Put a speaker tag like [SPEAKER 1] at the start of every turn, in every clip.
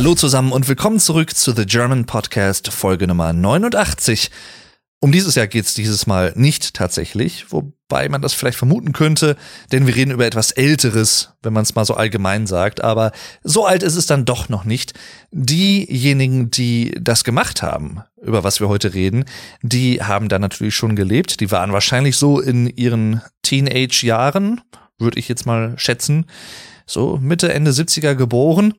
[SPEAKER 1] Hallo zusammen und willkommen zurück zu The German Podcast Folge Nummer 89. Um dieses Jahr geht's dieses Mal nicht tatsächlich, wobei man das vielleicht vermuten könnte, denn wir reden über etwas Älteres, wenn man es mal so allgemein sagt, aber so alt ist es dann doch noch nicht. Diejenigen, die das gemacht haben, über was wir heute reden, die haben da natürlich schon gelebt, die waren wahrscheinlich so in ihren Teenage-Jahren, würde ich jetzt mal schätzen, so Mitte, Ende 70er geboren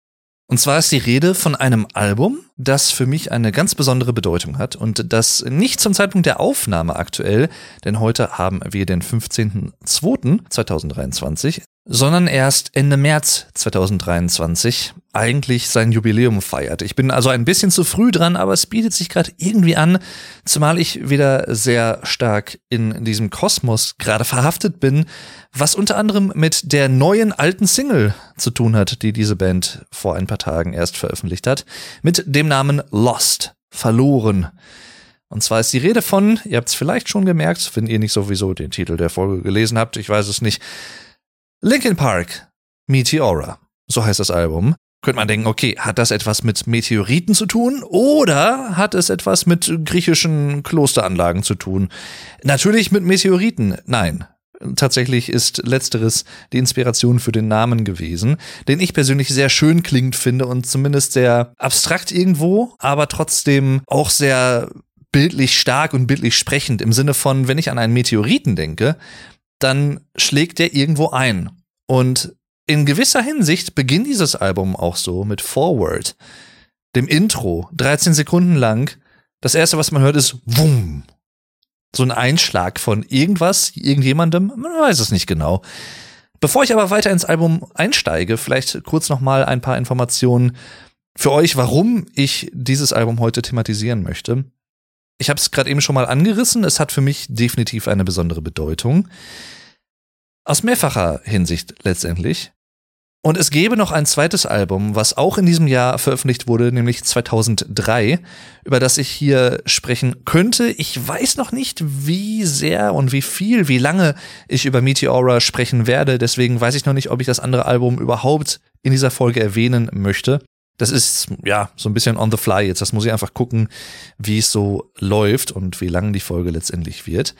[SPEAKER 1] und zwar ist die Rede von einem Album, das für mich eine ganz besondere Bedeutung hat und das nicht zum Zeitpunkt der Aufnahme aktuell, denn heute haben wir den 15.02.2023, sondern erst Ende März 2023 eigentlich sein Jubiläum feiert. Ich bin also ein bisschen zu früh dran, aber es bietet sich gerade irgendwie an, zumal ich wieder sehr stark in diesem Kosmos gerade verhaftet bin, was unter anderem mit der neuen alten Single zu tun hat, die diese Band vor ein paar Tagen erst veröffentlicht hat, mit dem Namen Lost, verloren. Und zwar ist die Rede von, ihr habt es vielleicht schon gemerkt, wenn ihr nicht sowieso den Titel der Folge gelesen habt, ich weiß es nicht, Linkin Park, Meteora, so heißt das Album. Könnte man denken, okay, hat das etwas mit Meteoriten zu tun oder hat es etwas mit griechischen Klosteranlagen zu tun? Natürlich mit Meteoriten, nein. Tatsächlich ist letzteres die Inspiration für den Namen gewesen, den ich persönlich sehr schön klingend finde und zumindest sehr abstrakt irgendwo, aber trotzdem auch sehr bildlich stark und bildlich sprechend im Sinne von, wenn ich an einen Meteoriten denke, dann schlägt der irgendwo ein. Und in gewisser Hinsicht beginnt dieses Album auch so mit Forward, dem Intro, 13 Sekunden lang. Das erste, was man hört, ist Wumm. So ein Einschlag von irgendwas, irgendjemandem, man weiß es nicht genau. Bevor ich aber weiter ins Album einsteige, vielleicht kurz nochmal ein paar Informationen für euch, warum ich dieses Album heute thematisieren möchte. Ich habe es gerade eben schon mal angerissen. Es hat für mich definitiv eine besondere Bedeutung. Aus mehrfacher Hinsicht letztendlich. Und es gäbe noch ein zweites Album, was auch in diesem Jahr veröffentlicht wurde, nämlich 2003, über das ich hier sprechen könnte. Ich weiß noch nicht, wie sehr und wie viel, wie lange ich über Meteora sprechen werde. Deswegen weiß ich noch nicht, ob ich das andere Album überhaupt in dieser Folge erwähnen möchte. Das ist ja so ein bisschen on the fly jetzt. Das muss ich einfach gucken, wie es so läuft und wie lang die Folge letztendlich wird.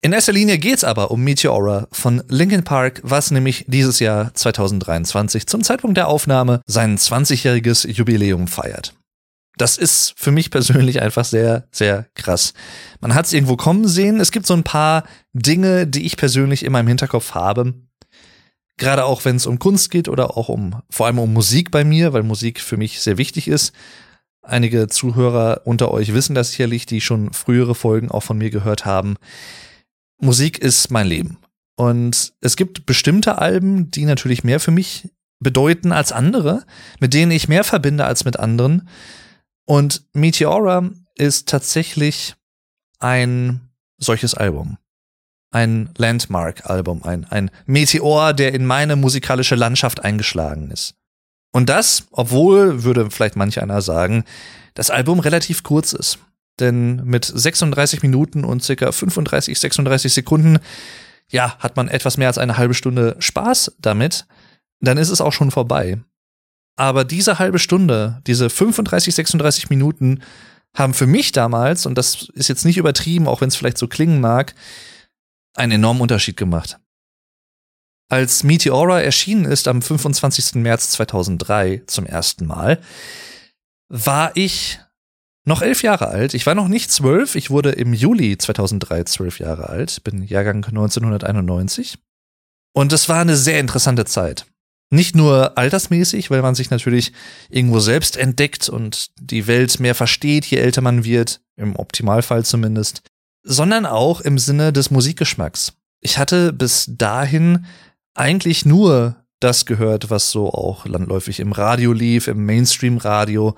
[SPEAKER 1] In erster Linie geht's aber um Meteora von Linkin Park, was nämlich dieses Jahr 2023 zum Zeitpunkt der Aufnahme sein 20-jähriges Jubiläum feiert. Das ist für mich persönlich einfach sehr, sehr krass. Man hat es irgendwo kommen sehen. Es gibt so ein paar Dinge, die ich persönlich in meinem Hinterkopf habe. Gerade auch wenn es um Kunst geht oder auch um, vor allem um Musik bei mir, weil Musik für mich sehr wichtig ist. Einige Zuhörer unter euch wissen das sicherlich, die schon frühere Folgen auch von mir gehört haben. Musik ist mein Leben. Und es gibt bestimmte Alben, die natürlich mehr für mich bedeuten als andere, mit denen ich mehr verbinde als mit anderen. Und Meteora ist tatsächlich ein solches Album. Ein Landmark-Album, ein, ein Meteor, der in meine musikalische Landschaft eingeschlagen ist. Und das, obwohl, würde vielleicht manch einer sagen, das Album relativ kurz ist. Denn mit 36 Minuten und circa 35, 36 Sekunden, ja, hat man etwas mehr als eine halbe Stunde Spaß damit. Dann ist es auch schon vorbei. Aber diese halbe Stunde, diese 35, 36 Minuten haben für mich damals, und das ist jetzt nicht übertrieben, auch wenn es vielleicht so klingen mag, einen enormen Unterschied gemacht. Als Meteora erschienen ist am 25. März 2003 zum ersten Mal, war ich noch elf Jahre alt. Ich war noch nicht zwölf. Ich wurde im Juli 2003 zwölf Jahre alt. Bin Jahrgang 1991. Und es war eine sehr interessante Zeit. Nicht nur altersmäßig, weil man sich natürlich irgendwo selbst entdeckt und die Welt mehr versteht, je älter man wird, im Optimalfall zumindest, sondern auch im Sinne des Musikgeschmacks. Ich hatte bis dahin eigentlich nur das gehört, was so auch landläufig im Radio lief, im Mainstream-Radio.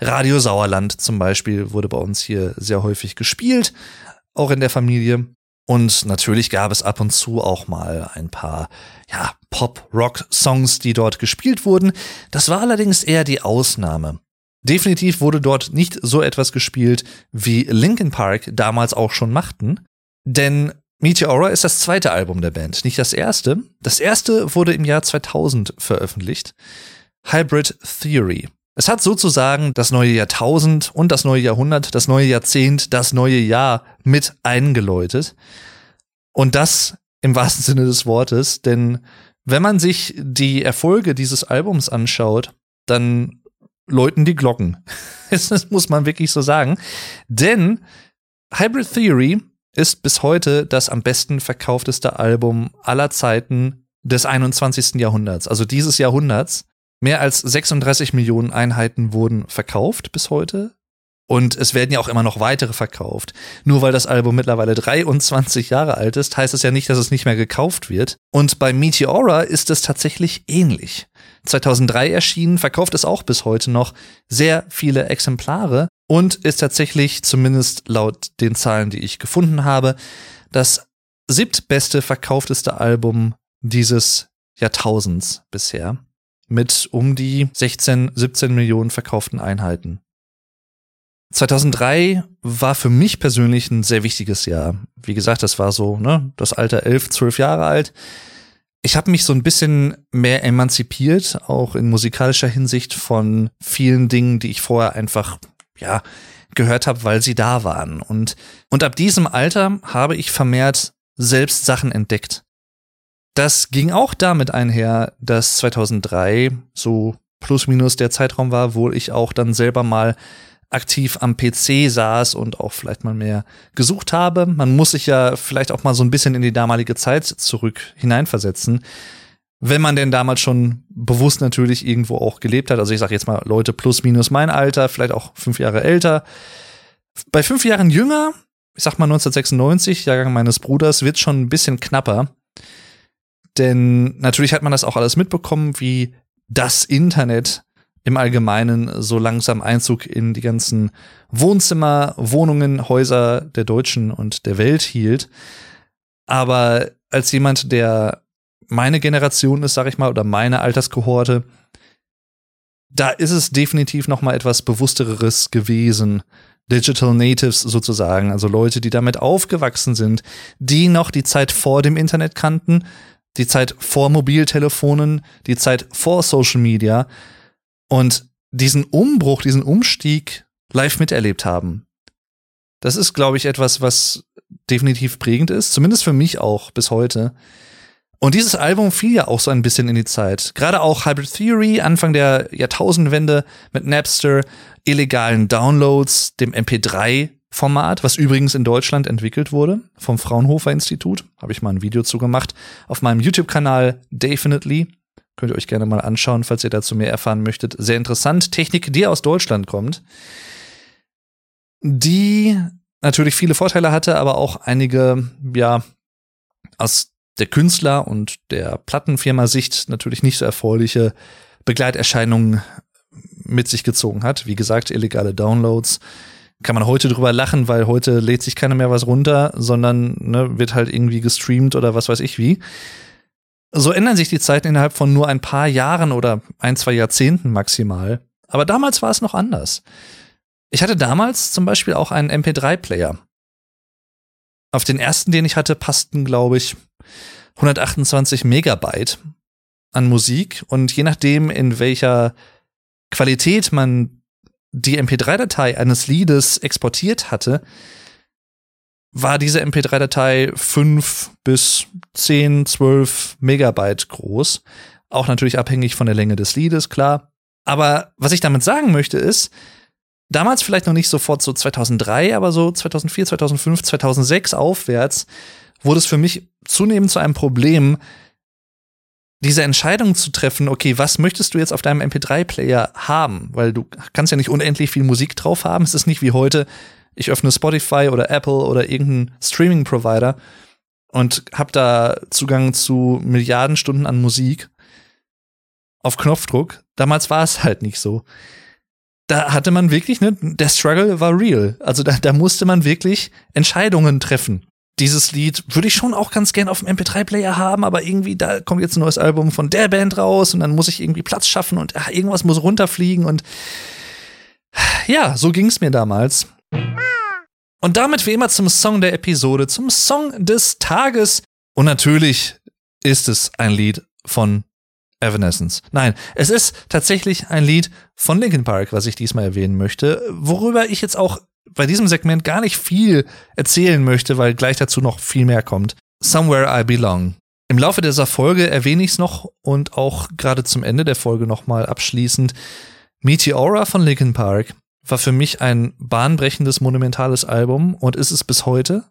[SPEAKER 1] Radio Sauerland zum Beispiel wurde bei uns hier sehr häufig gespielt, auch in der Familie. Und natürlich gab es ab und zu auch mal ein paar, ja, Pop-Rock-Songs, die dort gespielt wurden. Das war allerdings eher die Ausnahme. Definitiv wurde dort nicht so etwas gespielt, wie Linkin Park damals auch schon machten. Denn Meteora ist das zweite Album der Band, nicht das erste. Das erste wurde im Jahr 2000 veröffentlicht. Hybrid Theory. Es hat sozusagen das neue Jahrtausend und das neue Jahrhundert, das neue Jahrzehnt, das neue Jahr mit eingeläutet. Und das im wahrsten Sinne des Wortes, denn wenn man sich die Erfolge dieses Albums anschaut, dann läuten die Glocken. Das muss man wirklich so sagen. Denn Hybrid Theory ist bis heute das am besten verkaufteste Album aller Zeiten des 21. Jahrhunderts, also dieses Jahrhunderts. Mehr als 36 Millionen Einheiten wurden verkauft bis heute. Und es werden ja auch immer noch weitere verkauft. Nur weil das Album mittlerweile 23 Jahre alt ist, heißt es ja nicht, dass es nicht mehr gekauft wird. Und bei Meteora ist es tatsächlich ähnlich. 2003 erschienen, verkauft es auch bis heute noch sehr viele Exemplare und ist tatsächlich, zumindest laut den Zahlen, die ich gefunden habe, das siebtbeste verkaufteste Album dieses Jahrtausends bisher mit um die 16, 17 Millionen verkauften Einheiten. 2003 war für mich persönlich ein sehr wichtiges Jahr. Wie gesagt, das war so, ne, das Alter 11, 12 Jahre alt. Ich habe mich so ein bisschen mehr emanzipiert, auch in musikalischer Hinsicht von vielen Dingen, die ich vorher einfach, ja, gehört habe, weil sie da waren. Und, und ab diesem Alter habe ich vermehrt selbst Sachen entdeckt. Das ging auch damit einher, dass 2003 so plus minus der Zeitraum war, wo ich auch dann selber mal aktiv am PC saß und auch vielleicht mal mehr gesucht habe. Man muss sich ja vielleicht auch mal so ein bisschen in die damalige Zeit zurück hineinversetzen. Wenn man denn damals schon bewusst natürlich irgendwo auch gelebt hat. Also ich sage jetzt mal Leute plus minus mein Alter, vielleicht auch fünf Jahre älter. Bei fünf Jahren jünger, ich sag mal 1996, Jahrgang meines Bruders, wird schon ein bisschen knapper. Denn natürlich hat man das auch alles mitbekommen, wie das Internet im Allgemeinen so langsam Einzug in die ganzen Wohnzimmer, Wohnungen, Häuser der Deutschen und der Welt hielt. Aber als jemand, der meine Generation ist, sag ich mal, oder meine Alterskohorte, da ist es definitiv noch mal etwas bewussteres gewesen. Digital Natives sozusagen, also Leute, die damit aufgewachsen sind, die noch die Zeit vor dem Internet kannten, die Zeit vor Mobiltelefonen, die Zeit vor Social Media und diesen Umbruch, diesen Umstieg live miterlebt haben. Das ist, glaube ich, etwas, was definitiv prägend ist, zumindest für mich auch bis heute. Und dieses Album fiel ja auch so ein bisschen in die Zeit. Gerade auch Hybrid Theory, Anfang der Jahrtausendwende mit Napster, illegalen Downloads, dem MP3-Format, was übrigens in Deutschland entwickelt wurde vom Fraunhofer Institut. Habe ich mal ein Video zu gemacht auf meinem YouTube-Kanal Definitely. Könnt ihr euch gerne mal anschauen, falls ihr dazu mehr erfahren möchtet. Sehr interessant. Technik, die aus Deutschland kommt. Die natürlich viele Vorteile hatte, aber auch einige, ja, aus der Künstler und der Plattenfirma Sicht natürlich nicht so erfreuliche Begleiterscheinungen mit sich gezogen hat. Wie gesagt, illegale Downloads. Kann man heute drüber lachen, weil heute lädt sich keiner mehr was runter, sondern ne, wird halt irgendwie gestreamt oder was weiß ich wie. So ändern sich die Zeiten innerhalb von nur ein paar Jahren oder ein, zwei Jahrzehnten maximal. Aber damals war es noch anders. Ich hatte damals zum Beispiel auch einen MP3-Player. Auf den ersten, den ich hatte, passten, glaube ich, 128 Megabyte an Musik. Und je nachdem, in welcher Qualität man die MP3-Datei eines Liedes exportiert hatte, war diese MP3-Datei 5 bis 10, 12 Megabyte groß. Auch natürlich abhängig von der Länge des Liedes, klar. Aber was ich damit sagen möchte ist, damals vielleicht noch nicht sofort so 2003, aber so 2004, 2005, 2006 aufwärts wurde es für mich zunehmend zu einem Problem, diese Entscheidung zu treffen, okay, was möchtest du jetzt auf deinem MP3-Player haben? Weil du kannst ja nicht unendlich viel Musik drauf haben. Es ist nicht wie heute, ich öffne Spotify oder Apple oder irgendeinen Streaming-Provider und habe da Zugang zu Milliarden Stunden an Musik auf Knopfdruck. Damals war es halt nicht so. Da hatte man wirklich, ne, der Struggle war real. Also da, da musste man wirklich Entscheidungen treffen. Dieses Lied würde ich schon auch ganz gern auf dem MP3-Player haben, aber irgendwie, da kommt jetzt ein neues Album von der Band raus und dann muss ich irgendwie Platz schaffen und ach, irgendwas muss runterfliegen und ja, so ging es mir damals. Und damit wie immer zum Song der Episode, zum Song des Tages. Und natürlich ist es ein Lied von Evanescence. Nein, es ist tatsächlich ein Lied von Linkin Park, was ich diesmal erwähnen möchte, worüber ich jetzt auch bei diesem Segment gar nicht viel erzählen möchte, weil gleich dazu noch viel mehr kommt. Somewhere I Belong. Im Laufe dieser Folge erwähne ich es noch und auch gerade zum Ende der Folge nochmal abschließend. Meteora von Linkin Park war für mich ein bahnbrechendes, monumentales Album und ist es bis heute.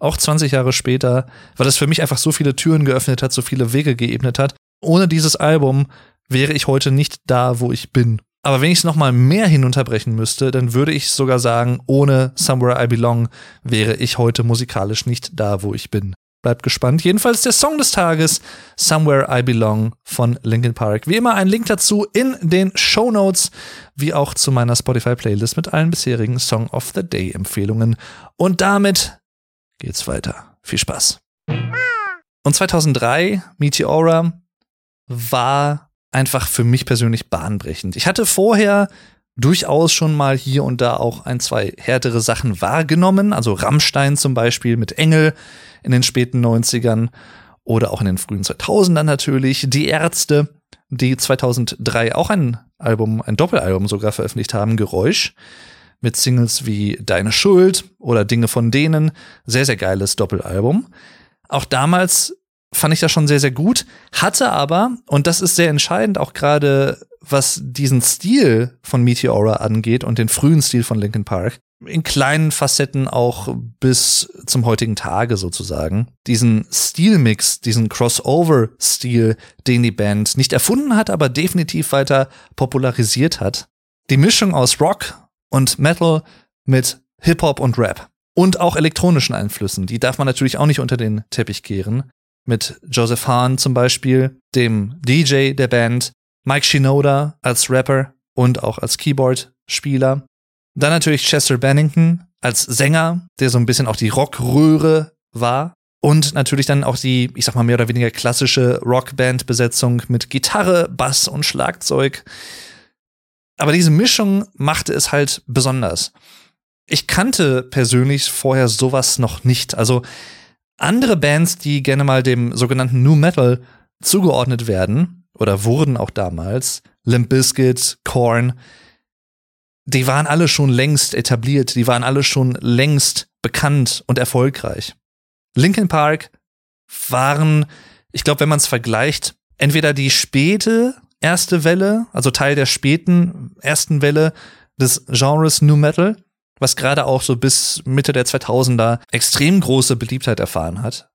[SPEAKER 1] Auch 20 Jahre später, weil es für mich einfach so viele Türen geöffnet hat, so viele Wege geebnet hat. Ohne dieses Album wäre ich heute nicht da, wo ich bin. Aber wenn ich es nochmal mehr hinunterbrechen müsste, dann würde ich sogar sagen, ohne Somewhere I Belong wäre ich heute musikalisch nicht da, wo ich bin. Bleibt gespannt. Jedenfalls der Song des Tages, Somewhere I Belong von Linkin Park. Wie immer ein Link dazu in den Show Notes, wie auch zu meiner Spotify-Playlist mit allen bisherigen Song of the Day-Empfehlungen. Und damit geht's weiter. Viel Spaß. Und 2003, Meteora, war einfach für mich persönlich bahnbrechend. Ich hatte vorher durchaus schon mal hier und da auch ein, zwei härtere Sachen wahrgenommen. Also Rammstein zum Beispiel mit Engel in den späten 90ern oder auch in den frühen 2000ern natürlich. Die Ärzte, die 2003 auch ein Album, ein Doppelalbum sogar veröffentlicht haben, Geräusch mit Singles wie Deine Schuld oder Dinge von denen. Sehr, sehr geiles Doppelalbum. Auch damals fand ich das schon sehr, sehr gut, hatte aber, und das ist sehr entscheidend, auch gerade was diesen Stil von Meteora angeht und den frühen Stil von Linkin Park, in kleinen Facetten auch bis zum heutigen Tage sozusagen. Diesen Stilmix, diesen Crossover-Stil, den die Band nicht erfunden hat, aber definitiv weiter popularisiert hat. Die Mischung aus Rock und Metal mit Hip-Hop und Rap. Und auch elektronischen Einflüssen, die darf man natürlich auch nicht unter den Teppich kehren. Mit Joseph Hahn zum Beispiel, dem DJ der Band, Mike Shinoda als Rapper und auch als Keyboard-Spieler. Dann natürlich Chester Bennington als Sänger, der so ein bisschen auch die Rockröhre war. Und natürlich dann auch die, ich sag mal, mehr oder weniger klassische Rockband-Besetzung mit Gitarre, Bass und Schlagzeug. Aber diese Mischung machte es halt besonders. Ich kannte persönlich vorher sowas noch nicht. Also andere Bands, die gerne mal dem sogenannten New Metal zugeordnet werden, oder wurden auch damals, Limp Bizkit, Korn, die waren alle schon längst etabliert, die waren alle schon längst bekannt und erfolgreich. Linkin Park waren, ich glaube, wenn man es vergleicht, entweder die späte erste Welle, also Teil der späten ersten Welle des Genres New Metal, was gerade auch so bis Mitte der 2000er extrem große Beliebtheit erfahren hat.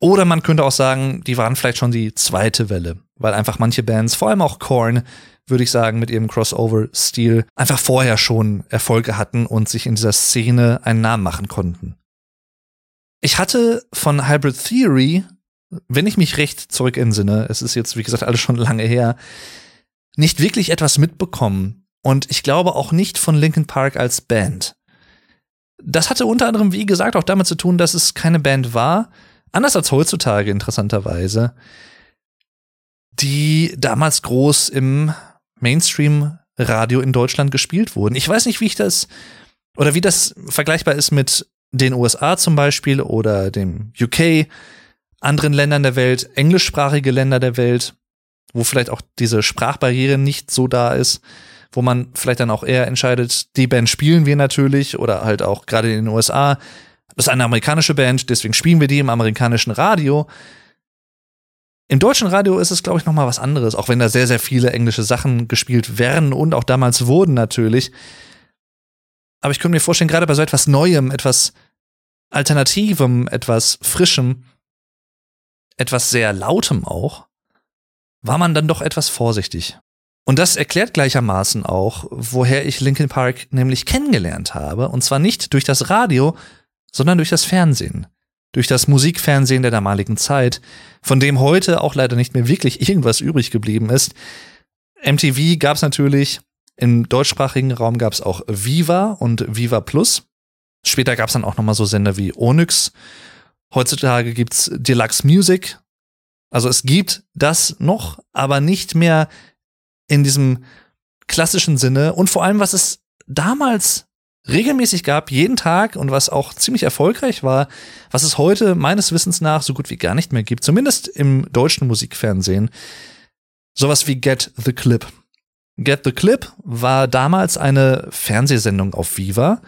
[SPEAKER 1] Oder man könnte auch sagen, die waren vielleicht schon die zweite Welle, weil einfach manche Bands, vor allem auch Korn, würde ich sagen, mit ihrem Crossover-Stil einfach vorher schon Erfolge hatten und sich in dieser Szene einen Namen machen konnten. Ich hatte von Hybrid Theory, wenn ich mich recht zurück entsinne, es ist jetzt, wie gesagt, alles schon lange her, nicht wirklich etwas mitbekommen. Und ich glaube auch nicht von Linkin Park als Band. Das hatte unter anderem, wie gesagt, auch damit zu tun, dass es keine Band war, anders als heutzutage interessanterweise, die damals groß im Mainstream-Radio in Deutschland gespielt wurden. Ich weiß nicht, wie ich das oder wie das vergleichbar ist mit den USA zum Beispiel oder dem UK, anderen Ländern der Welt, englischsprachige Länder der Welt, wo vielleicht auch diese Sprachbarriere nicht so da ist, wo man vielleicht dann auch eher entscheidet, die Band spielen wir natürlich oder halt auch gerade in den USA, das ist eine amerikanische Band, deswegen spielen wir die im amerikanischen Radio. Im deutschen Radio ist es, glaube ich, noch mal was anderes, auch wenn da sehr, sehr viele englische Sachen gespielt werden und auch damals wurden natürlich. Aber ich könnte mir vorstellen, gerade bei so etwas Neuem, etwas Alternativem, etwas Frischem, etwas sehr Lautem auch, war man dann doch etwas vorsichtig. Und das erklärt gleichermaßen auch, woher ich Linkin Park nämlich kennengelernt habe. Und zwar nicht durch das Radio, sondern durch das Fernsehen durch das Musikfernsehen der damaligen Zeit, von dem heute auch leider nicht mehr wirklich irgendwas übrig geblieben ist. MTV gab es natürlich, im deutschsprachigen Raum gab es auch Viva und Viva Plus. Später gab es dann auch nochmal so Sender wie Onyx. Heutzutage gibt's Deluxe Music. Also es gibt das noch, aber nicht mehr in diesem klassischen Sinne. Und vor allem, was es damals regelmäßig gab, jeden Tag und was auch ziemlich erfolgreich war, was es heute meines Wissens nach so gut wie gar nicht mehr gibt, zumindest im deutschen Musikfernsehen. Sowas wie Get the Clip. Get the Clip war damals eine Fernsehsendung auf Viva,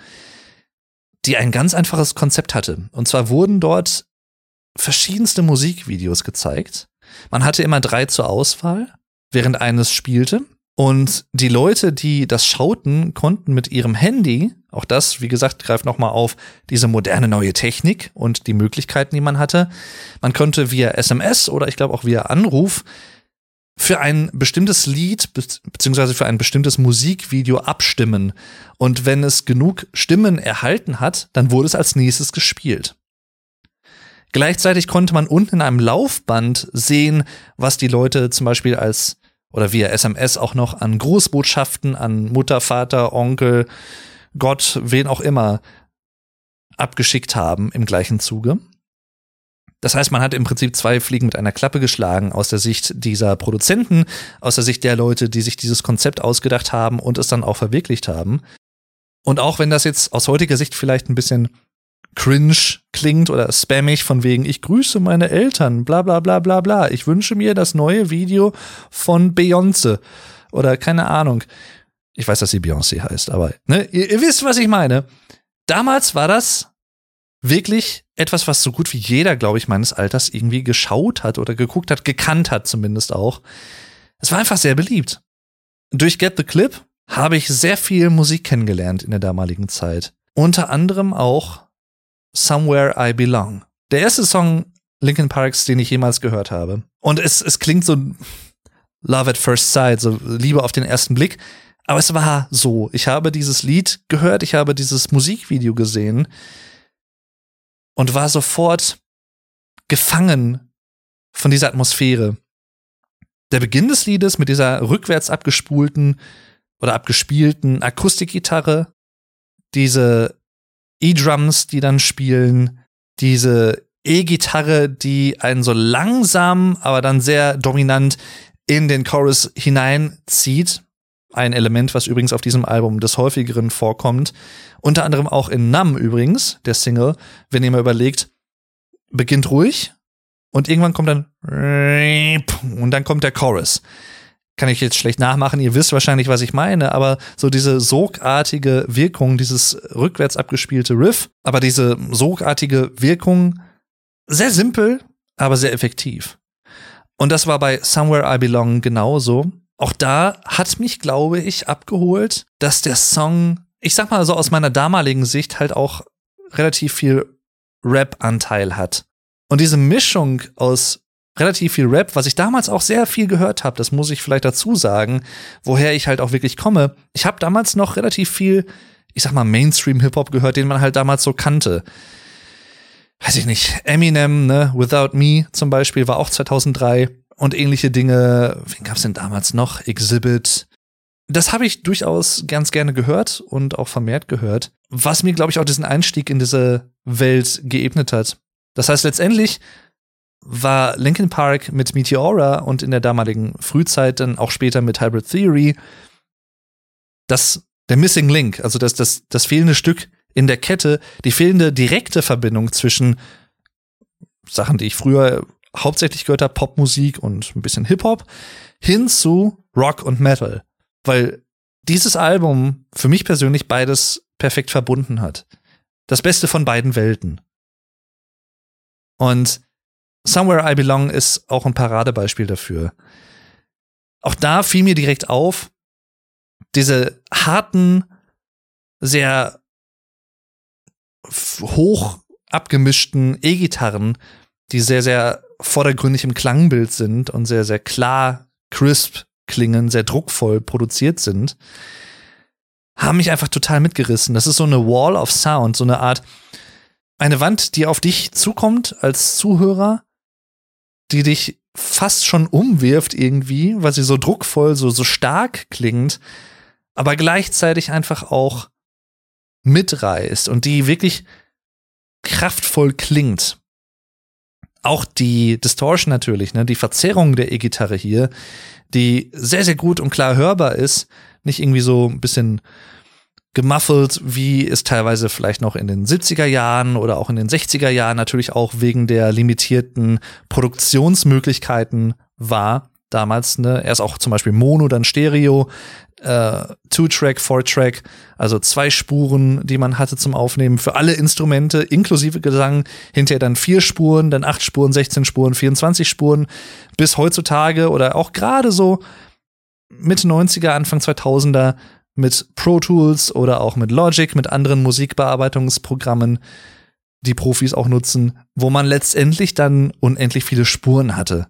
[SPEAKER 1] die ein ganz einfaches Konzept hatte. Und zwar wurden dort verschiedenste Musikvideos gezeigt. Man hatte immer drei zur Auswahl, während eines spielte. Und die Leute, die das schauten, konnten mit ihrem Handy, auch das, wie gesagt, greift nochmal auf diese moderne neue Technik und die Möglichkeiten, die man hatte. Man konnte via SMS oder ich glaube auch via Anruf für ein bestimmtes Lied beziehungsweise für ein bestimmtes Musikvideo abstimmen. Und wenn es genug Stimmen erhalten hat, dann wurde es als nächstes gespielt. Gleichzeitig konnte man unten in einem Laufband sehen, was die Leute zum Beispiel als oder via SMS auch noch an Großbotschaften, an Mutter, Vater, Onkel, Gott, wen auch immer abgeschickt haben im gleichen Zuge. Das heißt, man hat im Prinzip zwei Fliegen mit einer Klappe geschlagen aus der Sicht dieser Produzenten, aus der Sicht der Leute, die sich dieses Konzept ausgedacht haben und es dann auch verwirklicht haben. Und auch wenn das jetzt aus heutiger Sicht vielleicht ein bisschen cringe klingt oder spammig von wegen, ich grüße meine Eltern, bla bla bla bla bla. Ich wünsche mir das neue Video von Beyoncé oder keine Ahnung. Ich weiß, dass sie Beyoncé heißt, aber ne, ihr, ihr wisst, was ich meine. Damals war das wirklich etwas, was so gut wie jeder, glaube ich, meines Alters irgendwie geschaut hat oder geguckt hat, gekannt hat zumindest auch. Es war einfach sehr beliebt. Durch Get the Clip habe ich sehr viel Musik kennengelernt in der damaligen Zeit. Unter anderem auch Somewhere I Belong. Der erste Song Linkin Parks, den ich jemals gehört habe. Und es, es klingt so Love at First Sight, so Liebe auf den ersten Blick. Aber es war so. Ich habe dieses Lied gehört, ich habe dieses Musikvideo gesehen und war sofort gefangen von dieser Atmosphäre. Der Beginn des Liedes mit dieser rückwärts abgespulten oder abgespielten Akustikgitarre, diese E-Drums, die dann spielen, diese E-Gitarre, die einen so langsam, aber dann sehr dominant in den Chorus hineinzieht. Ein Element, was übrigens auf diesem Album des häufigeren vorkommt. Unter anderem auch in Numb übrigens, der Single, wenn ihr mal überlegt, beginnt ruhig und irgendwann kommt dann und dann kommt der Chorus kann ich jetzt schlecht nachmachen, ihr wisst wahrscheinlich, was ich meine, aber so diese sogartige Wirkung, dieses rückwärts abgespielte Riff, aber diese sogartige Wirkung, sehr simpel, aber sehr effektiv. Und das war bei Somewhere I Belong genauso. Auch da hat mich, glaube ich, abgeholt, dass der Song, ich sag mal so aus meiner damaligen Sicht, halt auch relativ viel Rap-Anteil hat. Und diese Mischung aus relativ viel Rap, was ich damals auch sehr viel gehört habe, das muss ich vielleicht dazu sagen, woher ich halt auch wirklich komme. Ich habe damals noch relativ viel, ich sag mal, Mainstream-Hip-Hop gehört, den man halt damals so kannte. Weiß ich nicht, Eminem, ne, Without Me zum Beispiel, war auch 2003 und ähnliche Dinge. Wen gab's denn damals noch? Exhibit. Das habe ich durchaus ganz gerne gehört und auch vermehrt gehört, was mir, glaube ich, auch diesen Einstieg in diese Welt geebnet hat. Das heißt, letztendlich war Linkin Park mit Meteora und in der damaligen Frühzeit dann auch später mit Hybrid Theory das der Missing Link, also das, das, das fehlende Stück in der Kette, die fehlende direkte Verbindung zwischen Sachen, die ich früher hauptsächlich gehört habe, Popmusik und ein bisschen Hip-Hop, hin zu Rock und Metal. Weil dieses Album für mich persönlich beides perfekt verbunden hat. Das Beste von beiden Welten. Und Somewhere I Belong ist auch ein Paradebeispiel dafür. Auch da fiel mir direkt auf, diese harten, sehr hoch abgemischten E-Gitarren, die sehr, sehr vordergründig im Klangbild sind und sehr, sehr klar, crisp klingen, sehr druckvoll produziert sind, haben mich einfach total mitgerissen. Das ist so eine Wall of Sound, so eine Art, eine Wand, die auf dich zukommt als Zuhörer die dich fast schon umwirft irgendwie, weil sie so druckvoll, so, so stark klingt, aber gleichzeitig einfach auch mitreißt und die wirklich kraftvoll klingt. Auch die Distortion natürlich, ne, die Verzerrung der E-Gitarre hier, die sehr, sehr gut und klar hörbar ist, nicht irgendwie so ein bisschen gemuffelt, wie es teilweise vielleicht noch in den 70er Jahren oder auch in den 60er Jahren natürlich auch wegen der limitierten Produktionsmöglichkeiten war. damals, ne? Erst auch zum Beispiel Mono, dann Stereo, äh, Two-Track, Four-Track, also zwei Spuren, die man hatte zum Aufnehmen für alle Instrumente, inklusive Gesang, hinterher dann vier Spuren, dann acht Spuren, 16 Spuren, 24 Spuren, bis heutzutage oder auch gerade so Mitte 90er, Anfang 2000er mit Pro Tools oder auch mit Logic, mit anderen Musikbearbeitungsprogrammen, die Profis auch nutzen, wo man letztendlich dann unendlich viele Spuren hatte.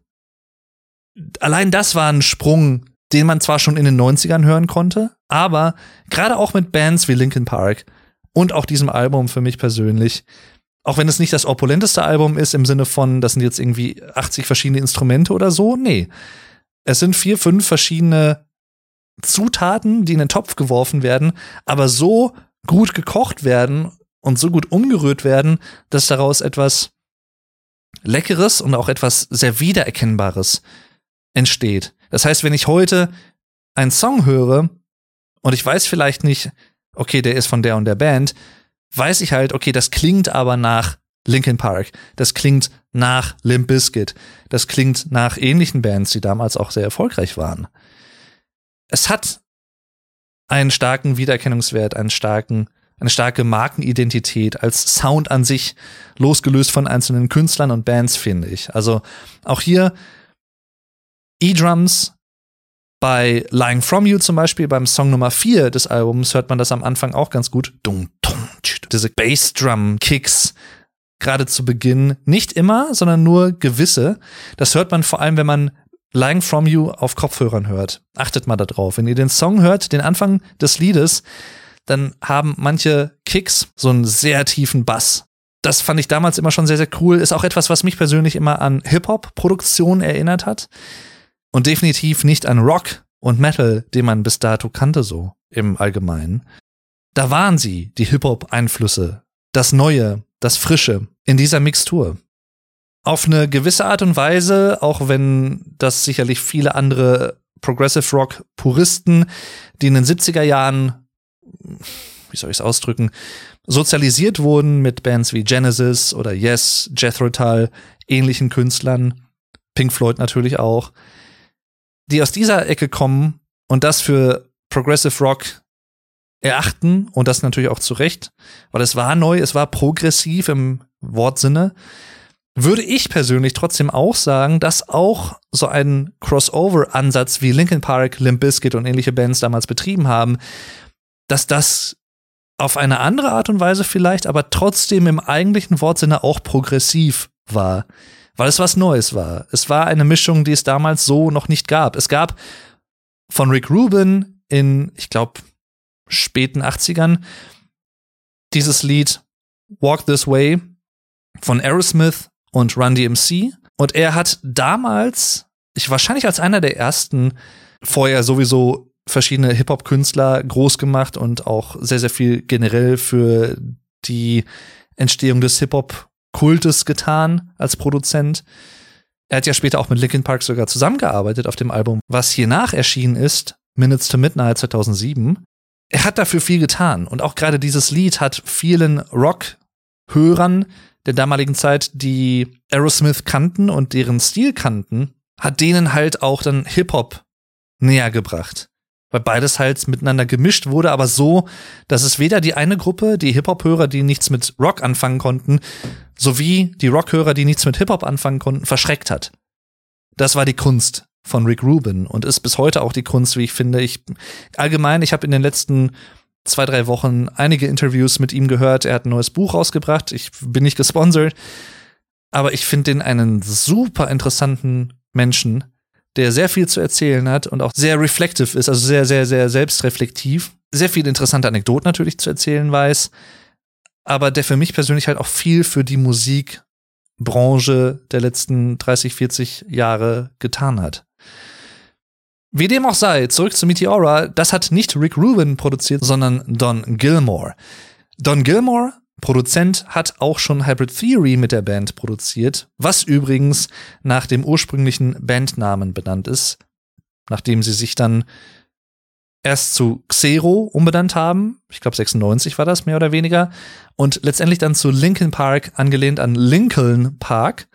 [SPEAKER 1] Allein das war ein Sprung, den man zwar schon in den 90ern hören konnte, aber gerade auch mit Bands wie Linkin Park und auch diesem Album für mich persönlich, auch wenn es nicht das opulenteste Album ist im Sinne von, das sind jetzt irgendwie 80 verschiedene Instrumente oder so, nee. Es sind vier, fünf verschiedene Zutaten, die in den Topf geworfen werden, aber so gut gekocht werden und so gut umgerührt werden, dass daraus etwas Leckeres und auch etwas sehr Wiedererkennbares entsteht. Das heißt, wenn ich heute einen Song höre und ich weiß vielleicht nicht, okay, der ist von der und der Band, weiß ich halt, okay, das klingt aber nach Linkin Park, das klingt nach Limp Bizkit, das klingt nach ähnlichen Bands, die damals auch sehr erfolgreich waren es hat einen starken Wiedererkennungswert, einen starken, eine starke Markenidentität als Sound an sich, losgelöst von einzelnen Künstlern und Bands, finde ich. Also auch hier E-Drums bei Lying From You zum Beispiel, beim Song Nummer 4 des Albums, hört man das am Anfang auch ganz gut. Diese Bassdrum-Kicks, gerade zu Beginn, nicht immer, sondern nur gewisse. Das hört man vor allem, wenn man Lying From You auf Kopfhörern hört. Achtet mal darauf. Wenn ihr den Song hört, den Anfang des Liedes, dann haben manche Kicks so einen sehr tiefen Bass. Das fand ich damals immer schon sehr, sehr cool. Ist auch etwas, was mich persönlich immer an Hip-Hop-Produktionen erinnert hat. Und definitiv nicht an Rock und Metal, den man bis dato kannte, so im Allgemeinen. Da waren sie, die Hip-Hop-Einflüsse. Das Neue, das Frische in dieser Mixtur auf eine gewisse Art und Weise, auch wenn das sicherlich viele andere Progressive Rock Puristen, die in den 70er Jahren, wie soll ich es ausdrücken, sozialisiert wurden mit Bands wie Genesis oder Yes, Jethro Tull, ähnlichen Künstlern, Pink Floyd natürlich auch, die aus dieser Ecke kommen und das für Progressive Rock erachten und das natürlich auch zu Recht, weil es war neu, es war progressiv im Wortsinne würde ich persönlich trotzdem auch sagen, dass auch so ein Crossover-Ansatz wie Linkin Park, Limp Bizkit und ähnliche Bands damals betrieben haben, dass das auf eine andere Art und Weise vielleicht, aber trotzdem im eigentlichen Wortsinne auch progressiv war, weil es was Neues war. Es war eine Mischung, die es damals so noch nicht gab. Es gab von Rick Rubin in, ich glaube, späten 80ern dieses Lied Walk This Way von Aerosmith und Run DMC. Und er hat damals, ich wahrscheinlich als einer der ersten, vorher sowieso verschiedene Hip-Hop-Künstler groß gemacht und auch sehr, sehr viel generell für die Entstehung des Hip-Hop-Kultes getan als Produzent. Er hat ja später auch mit Linkin Park sogar zusammengearbeitet auf dem Album, was hier nach erschienen ist, Minutes to Midnight 2007. Er hat dafür viel getan und auch gerade dieses Lied hat vielen Rock-Hörern der damaligen Zeit, die Aerosmith kannten und deren Stil kannten, hat denen halt auch dann Hip-Hop näher gebracht. Weil beides halt miteinander gemischt wurde, aber so, dass es weder die eine Gruppe, die Hip-Hop-Hörer, die nichts mit Rock anfangen konnten, sowie die Rock-Hörer, die nichts mit Hip-Hop anfangen konnten, verschreckt hat. Das war die Kunst von Rick Rubin und ist bis heute auch die Kunst, wie ich finde. Ich allgemein, ich habe in den letzten zwei, drei Wochen einige Interviews mit ihm gehört. Er hat ein neues Buch rausgebracht. Ich bin nicht gesponsert. Aber ich finde den einen super interessanten Menschen, der sehr viel zu erzählen hat und auch sehr reflective ist, also sehr, sehr, sehr selbstreflektiv. Sehr viele interessante Anekdoten natürlich zu erzählen weiß. Aber der für mich persönlich halt auch viel für die Musikbranche der letzten 30, 40 Jahre getan hat. Wie dem auch sei, zurück zu Meteora, das hat nicht Rick Rubin produziert, sondern Don Gilmore. Don Gilmore, Produzent, hat auch schon Hybrid Theory mit der Band produziert, was übrigens nach dem ursprünglichen Bandnamen benannt ist, nachdem sie sich dann erst zu Xero umbenannt haben, ich glaube 96 war das mehr oder weniger, und letztendlich dann zu Linkin Park angelehnt an Lincoln Park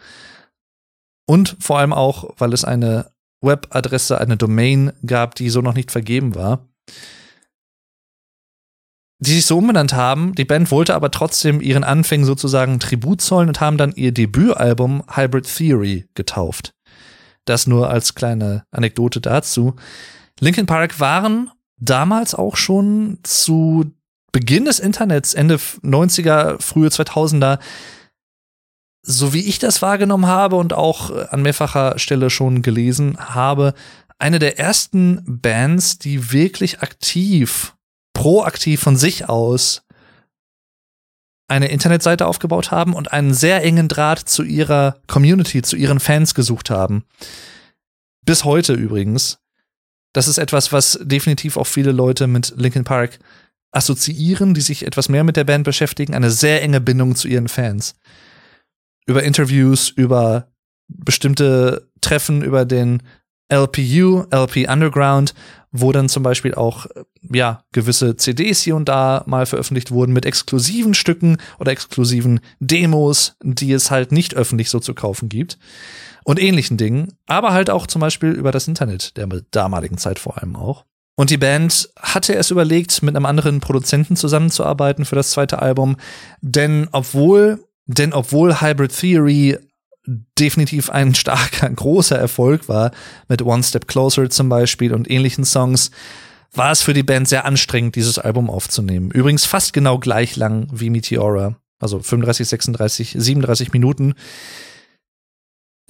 [SPEAKER 1] und vor allem auch, weil es eine Webadresse, eine Domain gab, die so noch nicht vergeben war. Die sich so umbenannt haben. Die Band wollte aber trotzdem ihren Anfängen sozusagen Tribut zollen und haben dann ihr Debütalbum Hybrid Theory getauft. Das nur als kleine Anekdote dazu. Linkin Park waren damals auch schon zu Beginn des Internets, Ende 90er, frühe 2000er, so wie ich das wahrgenommen habe und auch an mehrfacher Stelle schon gelesen habe, eine der ersten Bands, die wirklich aktiv, proaktiv von sich aus eine Internetseite aufgebaut haben und einen sehr engen Draht zu ihrer Community, zu ihren Fans gesucht haben. Bis heute übrigens. Das ist etwas, was definitiv auch viele Leute mit Linkin Park assoziieren, die sich etwas mehr mit der Band beschäftigen, eine sehr enge Bindung zu ihren Fans. Über Interviews, über bestimmte Treffen, über den LPU, LP Underground, wo dann zum Beispiel auch ja gewisse CDs hier und da mal veröffentlicht wurden mit exklusiven Stücken oder exklusiven Demos, die es halt nicht öffentlich so zu kaufen gibt und ähnlichen Dingen, aber halt auch zum Beispiel über das Internet der damaligen Zeit vor allem auch. Und die Band hatte es überlegt, mit einem anderen Produzenten zusammenzuarbeiten für das zweite Album, denn obwohl, denn obwohl Hybrid Theory definitiv ein starker, großer Erfolg war, mit One Step Closer zum Beispiel und ähnlichen Songs, war es für die Band sehr anstrengend, dieses Album aufzunehmen. Übrigens fast genau gleich lang wie Meteora. Also 35, 36, 37 Minuten.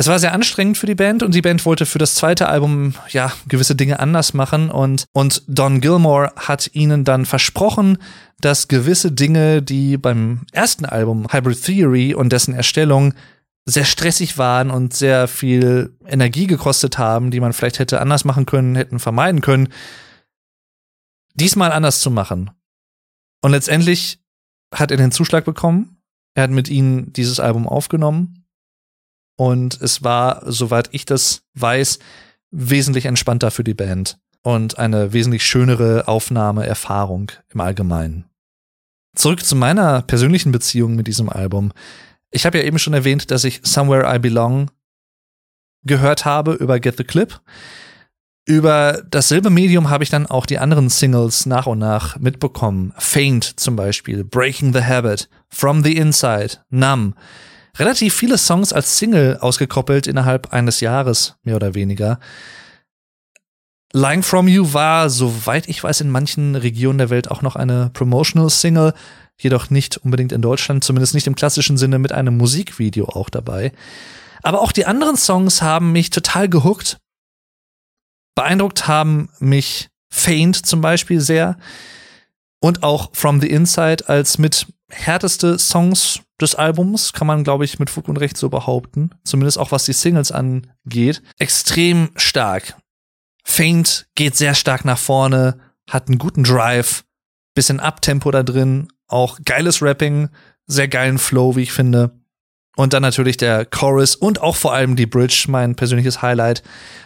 [SPEAKER 1] Es war sehr anstrengend für die Band und die Band wollte für das zweite Album ja gewisse Dinge anders machen und und Don Gilmore hat ihnen dann versprochen, dass gewisse Dinge, die beim ersten Album Hybrid Theory und dessen Erstellung sehr stressig waren und sehr viel Energie gekostet haben, die man vielleicht hätte anders machen können, hätten vermeiden können, diesmal anders zu machen. Und letztendlich hat er den Zuschlag bekommen. Er hat mit ihnen dieses Album aufgenommen und es war, soweit ich das weiß, wesentlich entspannter für die Band und eine wesentlich schönere Aufnahmeerfahrung im Allgemeinen. Zurück zu meiner persönlichen Beziehung mit diesem Album. Ich habe ja eben schon erwähnt, dass ich Somewhere I Belong gehört habe über Get the Clip. Über dasselbe Medium habe ich dann auch die anderen Singles nach und nach mitbekommen. Faint zum Beispiel, Breaking the Habit, From the Inside, Numb relativ viele Songs als Single ausgekoppelt innerhalb eines Jahres, mehr oder weniger. Lying From You war, soweit ich weiß, in manchen Regionen der Welt auch noch eine Promotional Single, jedoch nicht unbedingt in Deutschland, zumindest nicht im klassischen Sinne mit einem Musikvideo auch dabei. Aber auch die anderen Songs haben mich total gehuckt. Beeindruckt haben mich Faint zum Beispiel sehr und auch From the Inside als mit härteste Songs des Albums, kann man, glaube ich, mit Fug und Recht so behaupten. Zumindest auch was die Singles angeht. Extrem stark. Faint geht sehr stark nach vorne, hat einen guten Drive, bisschen Abtempo da drin, auch geiles Rapping, sehr geilen Flow, wie ich finde. Und dann natürlich der Chorus und auch vor allem die Bridge, mein persönliches Highlight,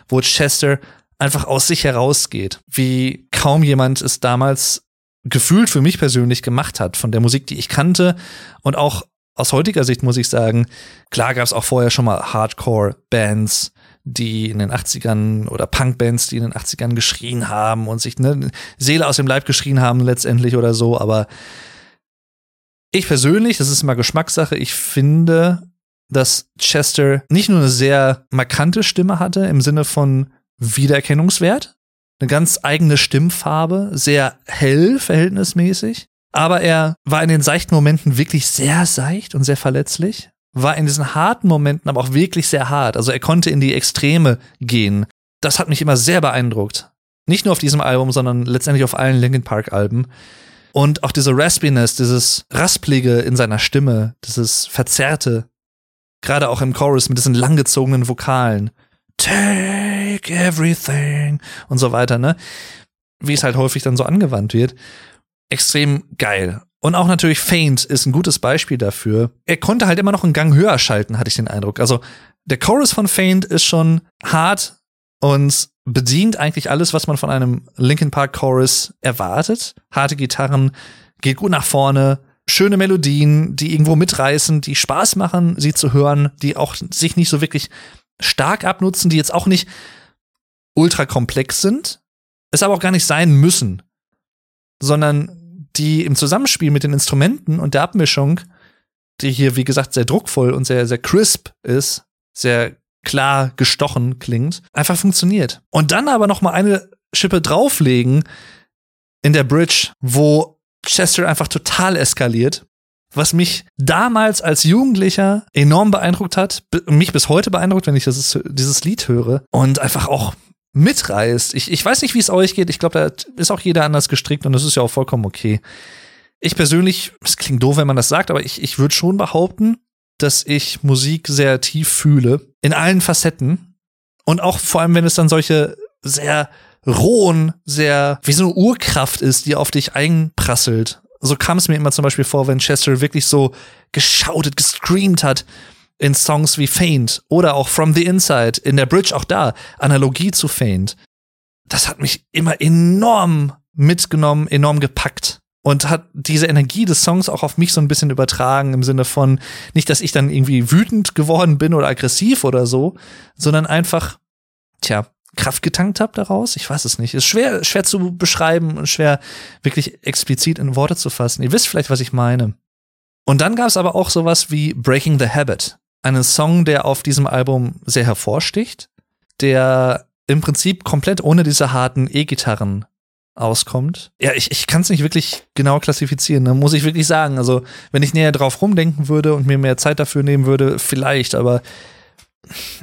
[SPEAKER 1] wo Chester einfach aus sich herausgeht, wie kaum jemand es damals gefühlt für mich persönlich gemacht hat von der Musik, die ich kannte. Und auch aus heutiger Sicht muss ich sagen, klar gab es auch vorher schon mal Hardcore-Bands, die in den 80ern oder Punk-Bands, die in den 80ern geschrien haben und sich ne, Seele aus dem Leib geschrien haben letztendlich oder so, aber ich persönlich, das ist immer Geschmackssache, ich finde, dass Chester nicht nur eine sehr markante Stimme hatte im Sinne von Wiedererkennungswert, eine ganz eigene Stimmfarbe, sehr hell verhältnismäßig. Aber er war in den seichten Momenten wirklich sehr seicht und sehr verletzlich. War in diesen harten Momenten aber auch wirklich sehr hart. Also er konnte in die Extreme gehen. Das hat mich immer sehr beeindruckt. Nicht nur auf diesem Album, sondern letztendlich auf allen Linkin Park Alben. Und auch diese Raspiness, dieses Rasplige in seiner Stimme, dieses Verzerrte. Gerade auch im Chorus mit diesen langgezogenen Vokalen. Take everything und so weiter, ne? Wie es halt häufig dann so angewandt wird. Extrem geil. Und auch natürlich Faint ist ein gutes Beispiel dafür. Er konnte halt immer noch einen Gang höher schalten, hatte ich den Eindruck. Also der Chorus von Faint ist schon hart und bedient eigentlich alles, was man von einem Linkin Park Chorus erwartet. Harte Gitarren, geht gut nach vorne, schöne Melodien, die irgendwo mitreißen, die Spaß machen, sie zu hören, die auch sich nicht so wirklich stark abnutzen, die jetzt auch nicht ultra komplex sind, es aber auch gar nicht sein müssen, sondern die im Zusammenspiel mit den Instrumenten und der Abmischung, die hier, wie gesagt, sehr druckvoll und sehr, sehr crisp ist, sehr klar gestochen klingt, einfach funktioniert. Und dann aber noch mal eine Schippe drauflegen in der Bridge, wo Chester einfach total eskaliert, was mich damals als Jugendlicher enorm beeindruckt hat, mich bis heute beeindruckt, wenn ich das, dieses Lied höre und einfach auch mitreißt. Ich, ich weiß nicht, wie es euch geht. Ich glaube, da ist auch jeder anders gestrickt und das ist ja auch vollkommen okay. Ich persönlich, es klingt doof, wenn man das sagt, aber ich, ich würde schon behaupten, dass ich Musik sehr tief fühle. In allen Facetten. Und auch vor allem, wenn es dann solche sehr rohen, sehr, wie so eine Urkraft ist, die auf dich einprasselt. So kam es mir immer zum Beispiel vor, wenn Chester wirklich so geschautet, gescreamt hat in Songs wie Faint oder auch From the Inside, in der Bridge auch da, Analogie zu Faint. Das hat mich immer enorm mitgenommen, enorm gepackt und hat diese Energie des Songs auch auf mich so ein bisschen übertragen im Sinne von nicht, dass ich dann irgendwie wütend geworden bin oder aggressiv oder so, sondern einfach, tja, Kraft getankt habe daraus. Ich weiß es nicht. Ist schwer, schwer zu beschreiben und schwer wirklich explizit in Worte zu fassen. Ihr wisst vielleicht, was ich meine. Und dann gab es aber auch sowas wie Breaking the Habit. Einen Song, der auf diesem Album sehr hervorsticht, der im Prinzip komplett ohne diese harten E-Gitarren auskommt. Ja, ich, ich kann es nicht wirklich genau klassifizieren, ne? muss ich wirklich sagen. Also, wenn ich näher drauf rumdenken würde und mir mehr Zeit dafür nehmen würde, vielleicht, aber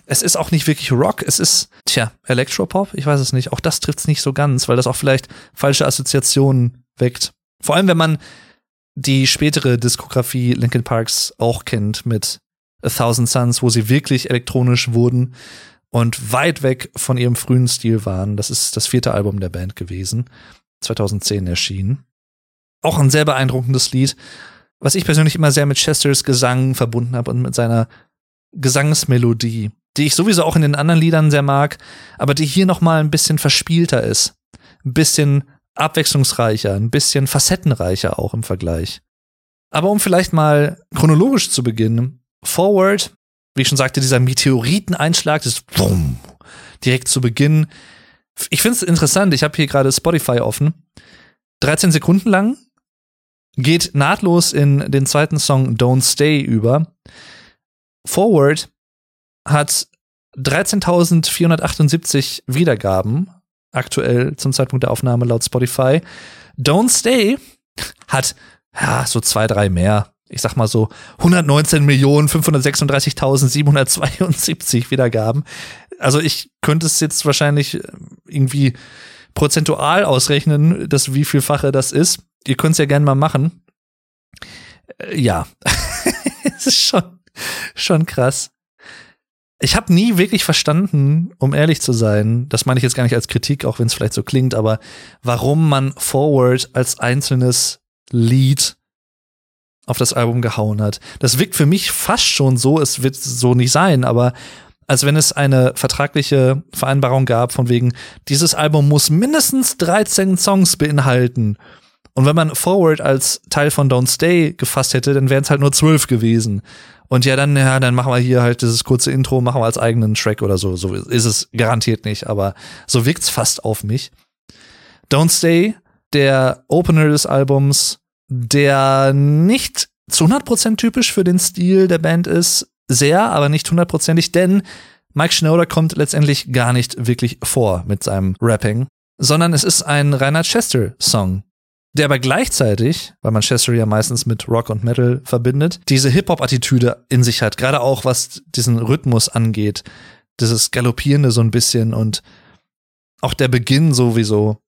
[SPEAKER 1] es ist auch nicht wirklich Rock, es ist, tja, Elektropop, ich weiß es nicht. Auch das trifft es nicht so ganz, weil das auch vielleicht falsche Assoziationen weckt. Vor allem, wenn man die spätere Diskografie Linkin Parks auch kennt mit A Thousand Suns, wo sie wirklich elektronisch wurden und weit weg von ihrem frühen Stil waren. Das ist das vierte Album der Band gewesen, 2010 erschienen. Auch ein sehr beeindruckendes Lied, was ich persönlich immer sehr mit Chesters Gesang verbunden habe und mit seiner Gesangsmelodie, die ich sowieso auch in den anderen Liedern sehr mag, aber die hier noch mal ein bisschen verspielter ist, ein bisschen abwechslungsreicher, ein bisschen facettenreicher auch im Vergleich. Aber um vielleicht mal chronologisch zu beginnen, Forward wie ich schon sagte, dieser Meteoriteneinschlag, das Bumm, direkt zu Beginn. Ich finde es interessant, ich habe hier gerade Spotify offen. 13 Sekunden lang, geht nahtlos in den zweiten Song Don't Stay über. Forward hat 13.478 Wiedergaben, aktuell zum Zeitpunkt der Aufnahme laut Spotify. Don't Stay hat ja, so zwei, drei mehr ich sag mal so 119.536.772 Wiedergaben. Also ich könnte es jetzt wahrscheinlich äh, irgendwie prozentual ausrechnen, dass wie vielfache das ist. Ihr könnt es ja gerne mal machen. Äh, ja, es ist schon, schon krass. Ich habe nie wirklich verstanden, um ehrlich zu sein, das meine ich jetzt gar nicht als Kritik, auch wenn es vielleicht so klingt, aber warum man Forward als einzelnes Lied auf das Album gehauen hat. Das wirkt für mich fast schon so, es wird so nicht sein, aber als wenn es eine vertragliche Vereinbarung gab, von wegen, dieses Album muss mindestens 13 Songs beinhalten. Und wenn man Forward als Teil von Don't Stay gefasst hätte, dann wären es halt nur zwölf gewesen. Und ja, dann, ja, dann machen wir hier halt dieses kurze Intro, machen wir als eigenen Track oder so. So ist es garantiert nicht, aber so wirkt's fast auf mich. Don't Stay, der Opener des Albums, der nicht zu 100% typisch für den Stil der Band ist, sehr, aber nicht hundertprozentig, denn Mike Schnoder kommt letztendlich gar nicht wirklich vor mit seinem Rapping, sondern es ist ein reiner Chester-Song, der aber gleichzeitig, weil man Chester ja meistens mit Rock und Metal verbindet, diese Hip-Hop-Attitüde in sich hat, gerade auch was diesen Rhythmus angeht, dieses Galoppierende so ein bisschen und auch der Beginn sowieso,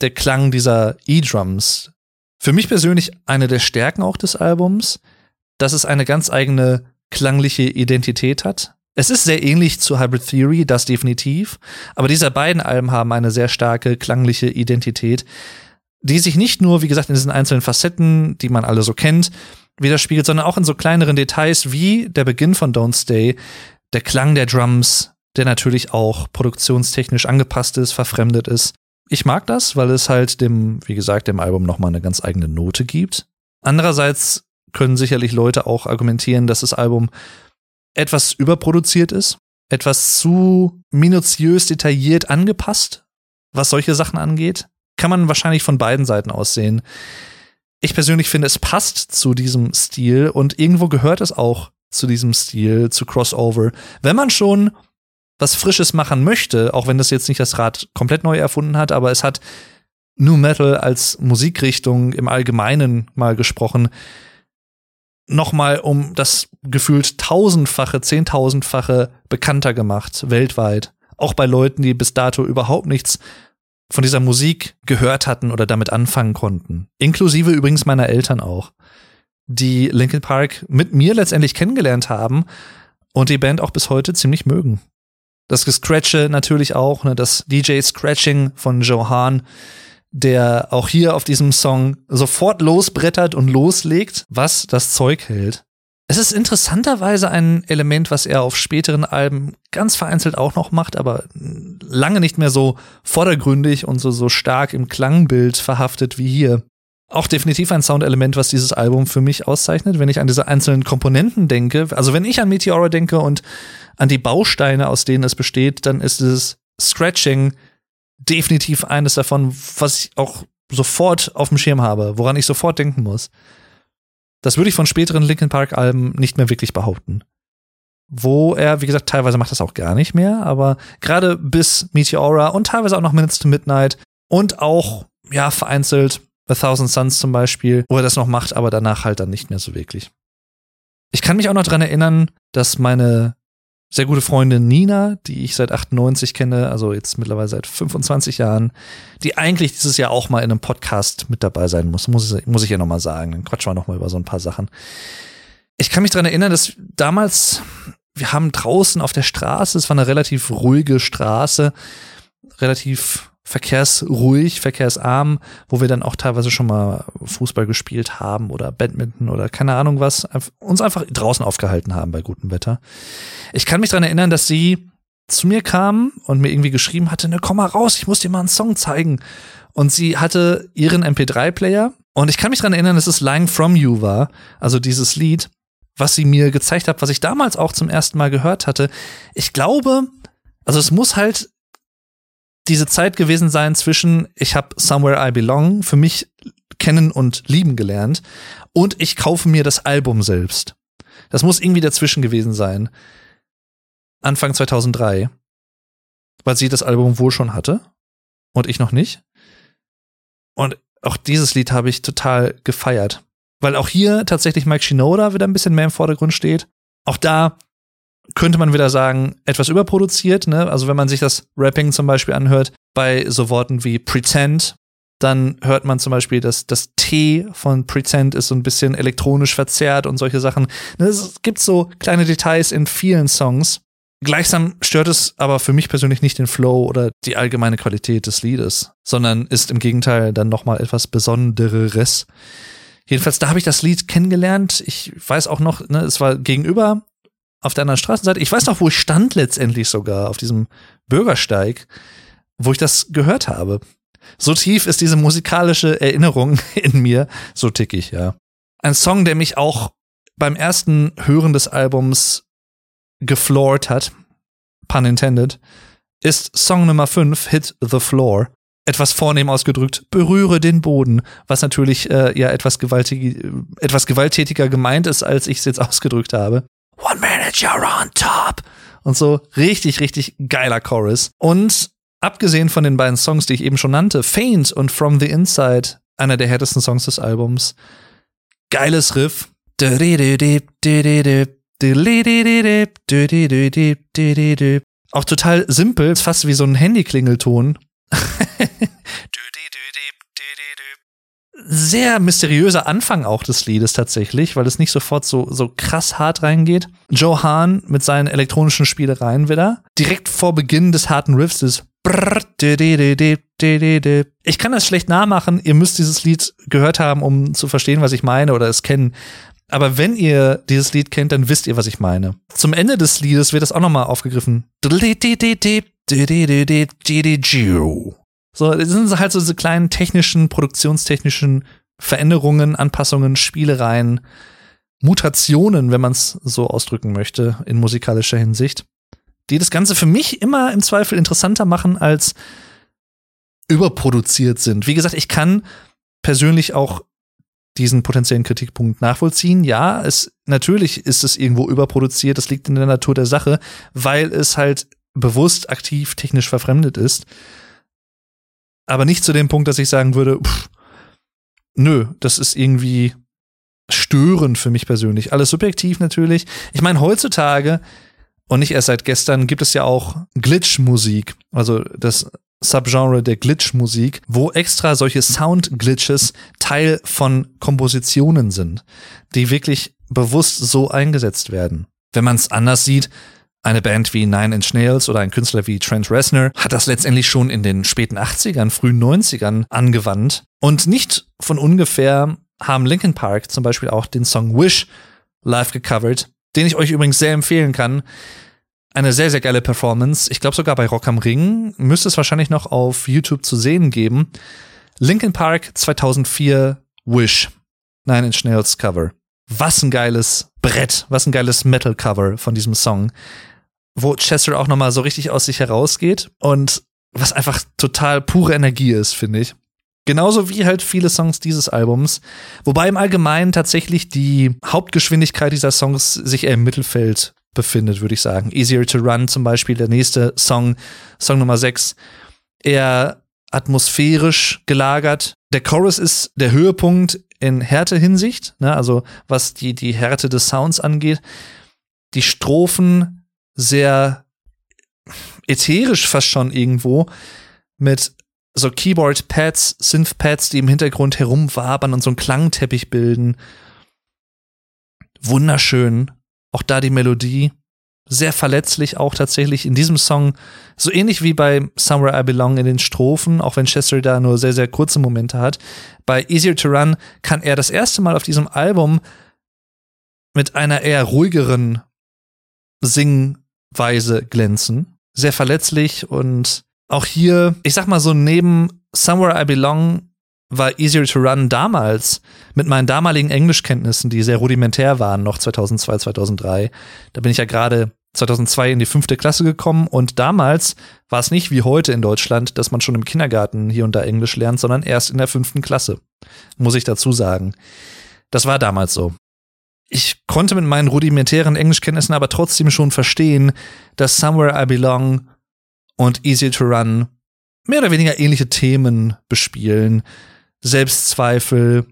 [SPEAKER 1] der Klang dieser E-Drums, für mich persönlich eine der Stärken auch des Albums, dass es eine ganz eigene klangliche Identität hat. Es ist sehr ähnlich zu Hybrid Theory, das definitiv, aber diese beiden Alben haben eine sehr starke klangliche Identität, die sich nicht nur, wie gesagt, in diesen einzelnen Facetten, die man alle so kennt, widerspiegelt, sondern auch in so kleineren Details wie der Beginn von Don't Stay, der Klang der Drums, der natürlich auch produktionstechnisch angepasst ist, verfremdet ist ich mag das, weil es halt dem, wie gesagt, dem Album nochmal eine ganz eigene Note gibt. Andererseits können sicherlich Leute auch argumentieren, dass das Album etwas überproduziert ist. etwas zu minutiös detailliert angepasst, was solche Sachen angeht. Kann man wahrscheinlich von beiden Seiten aus sehen. Ich persönlich finde, es passt zu diesem Stil und irgendwo gehört es auch zu diesem Stil, zu Crossover. Wenn man schon was Frisches machen möchte, auch wenn das jetzt nicht das Rad komplett neu erfunden hat, aber es hat New Metal als Musikrichtung im Allgemeinen mal gesprochen, nochmal um das gefühlt tausendfache, zehntausendfache bekannter gemacht, weltweit. Auch bei Leuten, die bis dato überhaupt nichts von dieser Musik gehört hatten oder damit anfangen konnten. Inklusive übrigens meiner Eltern auch, die Linkin Park mit mir letztendlich kennengelernt haben und die Band auch bis heute ziemlich mögen. Das Gescratche natürlich auch, ne, das DJ-Scratching von Joe Hahn, der auch hier auf diesem Song sofort losbrettert und loslegt, was das Zeug hält. Es ist interessanterweise ein Element, was er auf späteren Alben ganz vereinzelt auch noch macht, aber lange nicht mehr so vordergründig und so, so stark im Klangbild verhaftet wie hier. Auch definitiv ein Soundelement, was dieses Album für mich auszeichnet, wenn ich an diese einzelnen Komponenten denke. Also wenn ich an Meteora denke und an die Bausteine, aus denen es besteht, dann ist dieses Scratching definitiv eines davon, was ich auch sofort auf dem Schirm habe, woran ich sofort denken muss. Das würde ich von späteren Linkin Park Alben nicht mehr wirklich behaupten. Wo er, wie gesagt, teilweise macht das auch gar nicht mehr, aber gerade bis Meteora und teilweise auch noch Minutes to Midnight und auch, ja, vereinzelt A Thousand Suns zum Beispiel, wo er das noch macht, aber danach halt dann nicht mehr so wirklich. Ich kann mich auch noch dran erinnern, dass meine sehr gute Freundin Nina, die ich seit 98 kenne, also jetzt mittlerweile seit 25 Jahren, die eigentlich dieses Jahr auch mal in einem Podcast mit dabei sein muss, muss, ich, muss ich ja nochmal sagen. Dann quatschen wir nochmal über so ein paar Sachen. Ich kann mich dran erinnern, dass damals, wir haben draußen auf der Straße, es war eine relativ ruhige Straße, relativ verkehrsruhig, verkehrsarm, wo wir dann auch teilweise schon mal Fußball gespielt haben oder Badminton oder keine Ahnung was, uns einfach draußen aufgehalten haben bei gutem Wetter. Ich kann mich dran erinnern, dass sie zu mir kam und mir irgendwie geschrieben hatte, ne, komm mal raus, ich muss dir mal einen Song zeigen. Und sie hatte ihren MP3-Player und ich kann mich dran erinnern, dass es Lying From You war, also dieses Lied, was sie mir gezeigt hat, was ich damals auch zum ersten Mal gehört hatte. Ich glaube, also es muss halt diese Zeit gewesen sein zwischen, ich habe Somewhere I Belong für mich kennen und lieben gelernt und ich kaufe mir das Album selbst. Das muss irgendwie dazwischen gewesen sein. Anfang 2003. Weil sie das Album wohl schon hatte und ich noch nicht. Und auch dieses Lied habe ich total gefeiert. Weil auch hier tatsächlich Mike Shinoda wieder ein bisschen mehr im Vordergrund steht. Auch da könnte man wieder sagen, etwas überproduziert. Ne? Also wenn man sich das Rapping zum Beispiel anhört, bei so Worten wie Pretend, dann hört man zum Beispiel, dass das T von Pretend ist so ein bisschen elektronisch verzerrt und solche Sachen. Ne, es gibt so kleine Details in vielen Songs. Gleichsam stört es aber für mich persönlich nicht den Flow oder die allgemeine Qualität des Liedes, sondern ist im Gegenteil dann nochmal etwas Besondereres. Jedenfalls, da habe ich das Lied kennengelernt. Ich weiß auch noch, ne, es war gegenüber auf der anderen Straßenseite. Ich weiß noch, wo ich stand letztendlich sogar, auf diesem Bürgersteig, wo ich das gehört habe. So tief ist diese musikalische Erinnerung in mir, so tickig, ja. Ein Song, der mich auch beim ersten Hören des Albums gefloored hat, pun intended, ist Song Nummer 5, Hit the Floor. Etwas vornehm ausgedrückt, berühre den Boden, was natürlich äh, ja etwas, gewaltig, etwas gewalttätiger gemeint ist, als ich es jetzt ausgedrückt habe. One minute you're on top. Und so richtig, richtig geiler Chorus. Und abgesehen von den beiden Songs, die ich eben schon nannte, Faint und From the Inside, einer der härtesten Songs des Albums. Geiles Riff. Auch total simpel, fast wie so ein Handyklingelton. sehr mysteriöser Anfang auch des Liedes tatsächlich, weil es nicht sofort so, so krass hart reingeht. Joe Hahn mit seinen elektronischen Spielereien wieder. Direkt vor Beginn des harten Riffs ist ich kann das schlecht nachmachen. Ihr müsst dieses Lied gehört haben, um zu verstehen, was ich meine oder es kennen. Aber wenn ihr dieses Lied kennt, dann wisst ihr, was ich meine. Zum Ende des Liedes wird das auch nochmal aufgegriffen. So, das sind halt so diese kleinen technischen, produktionstechnischen Veränderungen, Anpassungen, Spielereien, Mutationen, wenn man es so ausdrücken möchte, in musikalischer Hinsicht. die das Ganze für mich immer im Zweifel interessanter machen als überproduziert sind. Wie gesagt, ich kann persönlich auch diesen potenziellen Kritikpunkt nachvollziehen. Ja, es natürlich ist es irgendwo überproduziert, das liegt in der Natur der Sache, weil es halt bewusst aktiv technisch verfremdet ist. Aber nicht zu dem Punkt, dass ich sagen würde, pff, nö, das ist irgendwie störend für mich persönlich. Alles subjektiv natürlich. Ich meine, heutzutage und nicht erst seit gestern gibt es ja auch Glitch-Musik, also das Subgenre der Glitch-Musik, wo extra solche Sound-Glitches Teil von Kompositionen sind, die wirklich bewusst so eingesetzt werden. Wenn man es anders sieht, eine Band wie Nine Inch Nails oder ein Künstler wie Trent Reznor hat das letztendlich schon in den späten 80ern, frühen 90ern angewandt. Und nicht von ungefähr haben Linkin Park zum Beispiel auch den Song Wish live gecovert, den ich euch übrigens sehr empfehlen kann. Eine sehr, sehr geile Performance. Ich glaube sogar bei Rock am Ring müsste es wahrscheinlich noch auf YouTube zu sehen geben. Linkin Park 2004 Wish. Nine Inch Nails Cover. Was ein geiles Brett, was ein geiles Metal-Cover von diesem Song, wo Chester auch nochmal so richtig aus sich herausgeht und was einfach total pure Energie ist, finde ich. Genauso wie halt viele Songs dieses Albums. Wobei im Allgemeinen tatsächlich die Hauptgeschwindigkeit dieser Songs sich eher im Mittelfeld befindet, würde ich sagen. Easier to Run zum Beispiel, der nächste Song, Song Nummer 6, eher atmosphärisch gelagert. Der Chorus ist der Höhepunkt in Härte-Hinsicht, ne? also was die, die Härte des Sounds angeht. Die Strophen sehr ätherisch fast schon irgendwo mit so Keyboard-Pads, Synth-Pads, die im Hintergrund herumwabern und so einen Klangteppich bilden. Wunderschön. Auch da die Melodie sehr verletzlich auch tatsächlich in diesem Song, so ähnlich wie bei Somewhere I Belong in den Strophen, auch wenn Chester da nur sehr, sehr kurze Momente hat. Bei Easier to Run kann er das erste Mal auf diesem Album mit einer eher ruhigeren Singweise glänzen. Sehr verletzlich und auch hier, ich sag mal so, neben Somewhere I Belong war Easier to Run damals mit meinen damaligen Englischkenntnissen, die sehr rudimentär waren, noch 2002, 2003. Da bin ich ja gerade 2002 in die fünfte Klasse gekommen und damals war es nicht wie heute in Deutschland, dass man schon im Kindergarten hier und da Englisch lernt, sondern erst in der fünften Klasse, muss ich dazu sagen. Das war damals so. Ich konnte mit meinen rudimentären Englischkenntnissen aber trotzdem schon verstehen, dass Somewhere I Belong und Easy to Run mehr oder weniger ähnliche Themen bespielen, Selbstzweifel,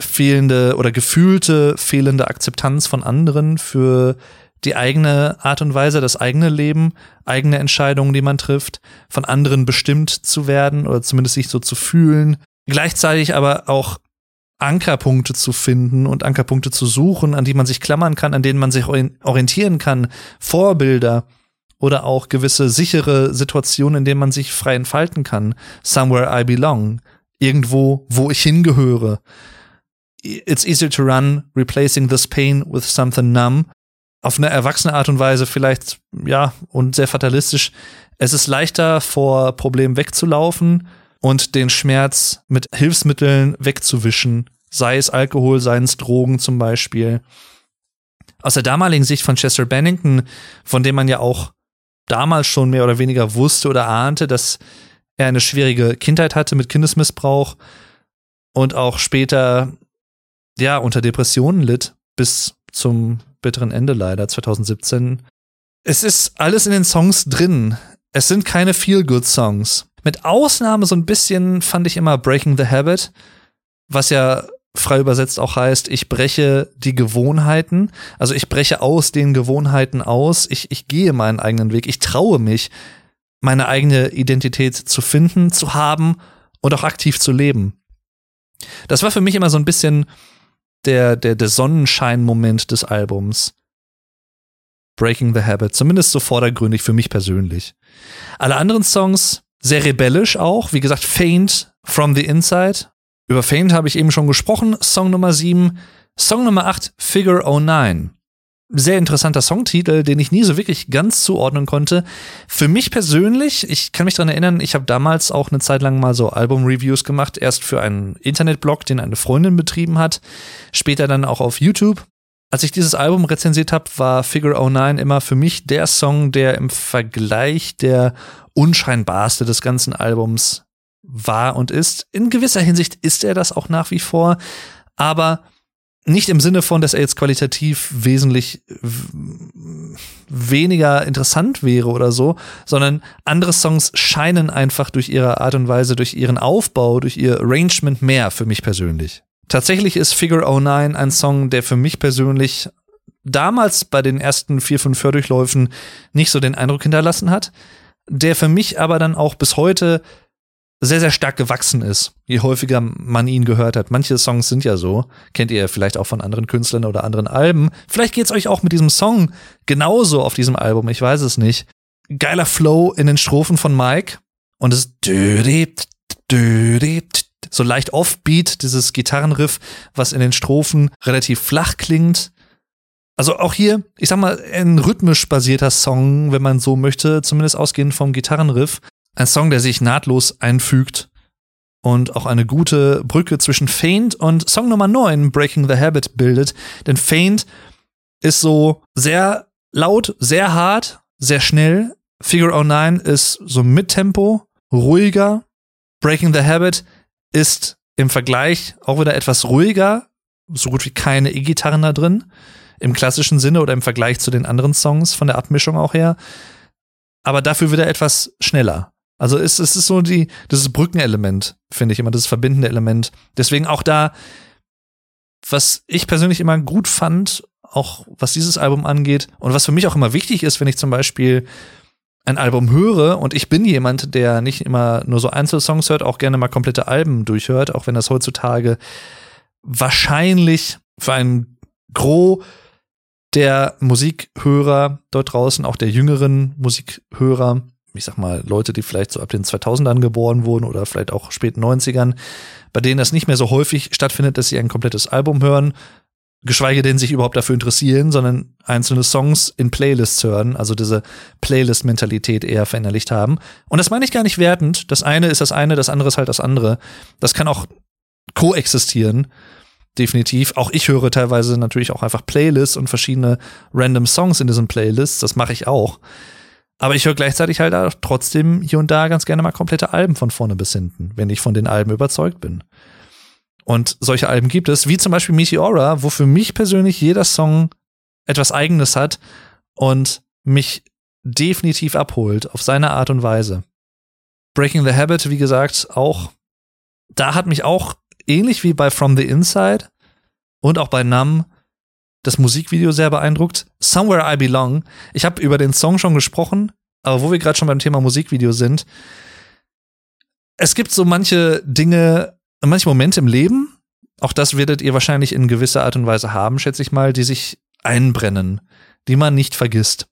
[SPEAKER 1] fehlende oder gefühlte fehlende Akzeptanz von anderen für die eigene Art und Weise, das eigene Leben, eigene Entscheidungen, die man trifft, von anderen bestimmt zu werden oder zumindest sich so zu fühlen. Gleichzeitig aber auch Ankerpunkte zu finden und Ankerpunkte zu suchen, an die man sich klammern kann, an denen man sich orientieren kann, Vorbilder oder auch gewisse sichere Situationen, in denen man sich frei entfalten kann. Somewhere I belong irgendwo, wo ich hingehöre. It's easier to run, replacing this pain with something numb. Auf eine erwachsene Art und Weise vielleicht, ja, und sehr fatalistisch. Es ist leichter, vor Problemen wegzulaufen und den Schmerz mit Hilfsmitteln wegzuwischen. Sei es Alkohol, seien es Drogen zum Beispiel. Aus der damaligen Sicht von Chester Bennington, von dem man ja auch damals schon mehr oder weniger wusste oder ahnte, dass er eine schwierige Kindheit hatte mit Kindesmissbrauch und auch später ja unter Depressionen litt bis zum bitteren Ende leider 2017. Es ist alles in den Songs drin. Es sind keine Feel-Good Songs. Mit Ausnahme so ein bisschen fand ich immer Breaking the Habit, was ja frei übersetzt auch heißt, ich breche die Gewohnheiten, also ich breche aus den Gewohnheiten aus, ich, ich gehe meinen eigenen Weg, ich traue mich, meine eigene Identität zu finden, zu haben und auch aktiv zu leben. Das war für mich immer so ein bisschen der, der, der Sonnenschein-Moment des Albums. Breaking the Habit, zumindest so vordergründig für mich persönlich. Alle anderen Songs sehr rebellisch auch, wie gesagt, Faint from the Inside. Über Faint habe ich eben schon gesprochen, Song Nummer 7. Song Nummer 8, Figure 09 sehr interessanter Songtitel, den ich nie so wirklich ganz zuordnen konnte. Für mich persönlich, ich kann mich daran erinnern, ich habe damals auch eine Zeit lang mal so Album-Reviews gemacht, erst für einen Internetblog, den eine Freundin betrieben hat, später dann auch auf YouTube. Als ich dieses Album rezensiert habe, war Figure 09 immer für mich der Song, der im Vergleich der unscheinbarste des ganzen Albums war und ist. In gewisser Hinsicht ist er das auch nach wie vor, aber nicht im Sinne von, dass er jetzt qualitativ wesentlich weniger interessant wäre oder so, sondern andere Songs scheinen einfach durch ihre Art und Weise, durch ihren Aufbau, durch ihr Arrangement mehr für mich persönlich. Tatsächlich ist Figure 09 ein Song, der für mich persönlich damals bei den ersten vier, fünf Hördurchläufen nicht so den Eindruck hinterlassen hat, der für mich aber dann auch bis heute sehr, sehr stark gewachsen ist, je häufiger man ihn gehört hat. Manche Songs sind ja so, kennt ihr vielleicht auch von anderen Künstlern oder anderen Alben. Vielleicht geht's euch auch mit diesem Song genauso auf diesem Album, ich weiß es nicht. Geiler Flow in den Strophen von Mike und es so leicht offbeat, dieses Gitarrenriff, was in den Strophen relativ flach klingt. Also auch hier, ich sag mal, ein rhythmisch basierter Song, wenn man so möchte, zumindest ausgehend vom Gitarrenriff. Ein Song, der sich nahtlos einfügt und auch eine gute Brücke zwischen Faint und Song Nummer 9, Breaking the Habit, bildet. Denn Faint ist so sehr laut, sehr hart, sehr schnell. Figure 09 ist so mit Tempo, ruhiger. Breaking the Habit ist im Vergleich auch wieder etwas ruhiger, so gut wie keine E-Gitarren da drin, im klassischen Sinne oder im Vergleich zu den anderen Songs von der Abmischung auch her. Aber dafür wieder etwas schneller. Also es, es ist so die, das Brückenelement, finde ich immer, das verbindende Element. Deswegen auch da, was ich persönlich immer gut fand, auch was dieses Album angeht und was für mich auch immer wichtig ist, wenn ich zum Beispiel ein Album höre und ich bin jemand, der nicht immer nur so Einzelsongs hört, auch gerne mal komplette Alben durchhört, auch wenn das heutzutage wahrscheinlich für einen Gros der Musikhörer dort draußen, auch der jüngeren Musikhörer, ich sag mal, Leute, die vielleicht so ab den 2000ern geboren wurden oder vielleicht auch späten 90ern, bei denen das nicht mehr so häufig stattfindet, dass sie ein komplettes Album hören, geschweige denn sich überhaupt dafür interessieren, sondern einzelne Songs in Playlists hören, also diese Playlist-Mentalität eher verinnerlicht haben. Und das meine ich gar nicht wertend. Das eine ist das eine, das andere ist halt das andere. Das kann auch koexistieren. Definitiv. Auch ich höre teilweise natürlich auch einfach Playlists und verschiedene random Songs in diesen Playlists. Das mache ich auch. Aber ich höre gleichzeitig halt auch trotzdem hier und da ganz gerne mal komplette Alben von vorne bis hinten, wenn ich von den Alben überzeugt bin. Und solche Alben gibt es, wie zum Beispiel Meteora, wo für mich persönlich jeder Song etwas Eigenes hat und mich definitiv abholt, auf seine Art und Weise. Breaking the Habit, wie gesagt, auch, da hat mich auch ähnlich wie bei From the Inside und auch bei Numb das Musikvideo sehr beeindruckt. Somewhere I Belong. Ich habe über den Song schon gesprochen, aber wo wir gerade schon beim Thema Musikvideo sind, es gibt so manche Dinge, manche Momente im Leben, auch das werdet ihr wahrscheinlich in gewisser Art und Weise haben, schätze ich mal, die sich einbrennen, die man nicht vergisst,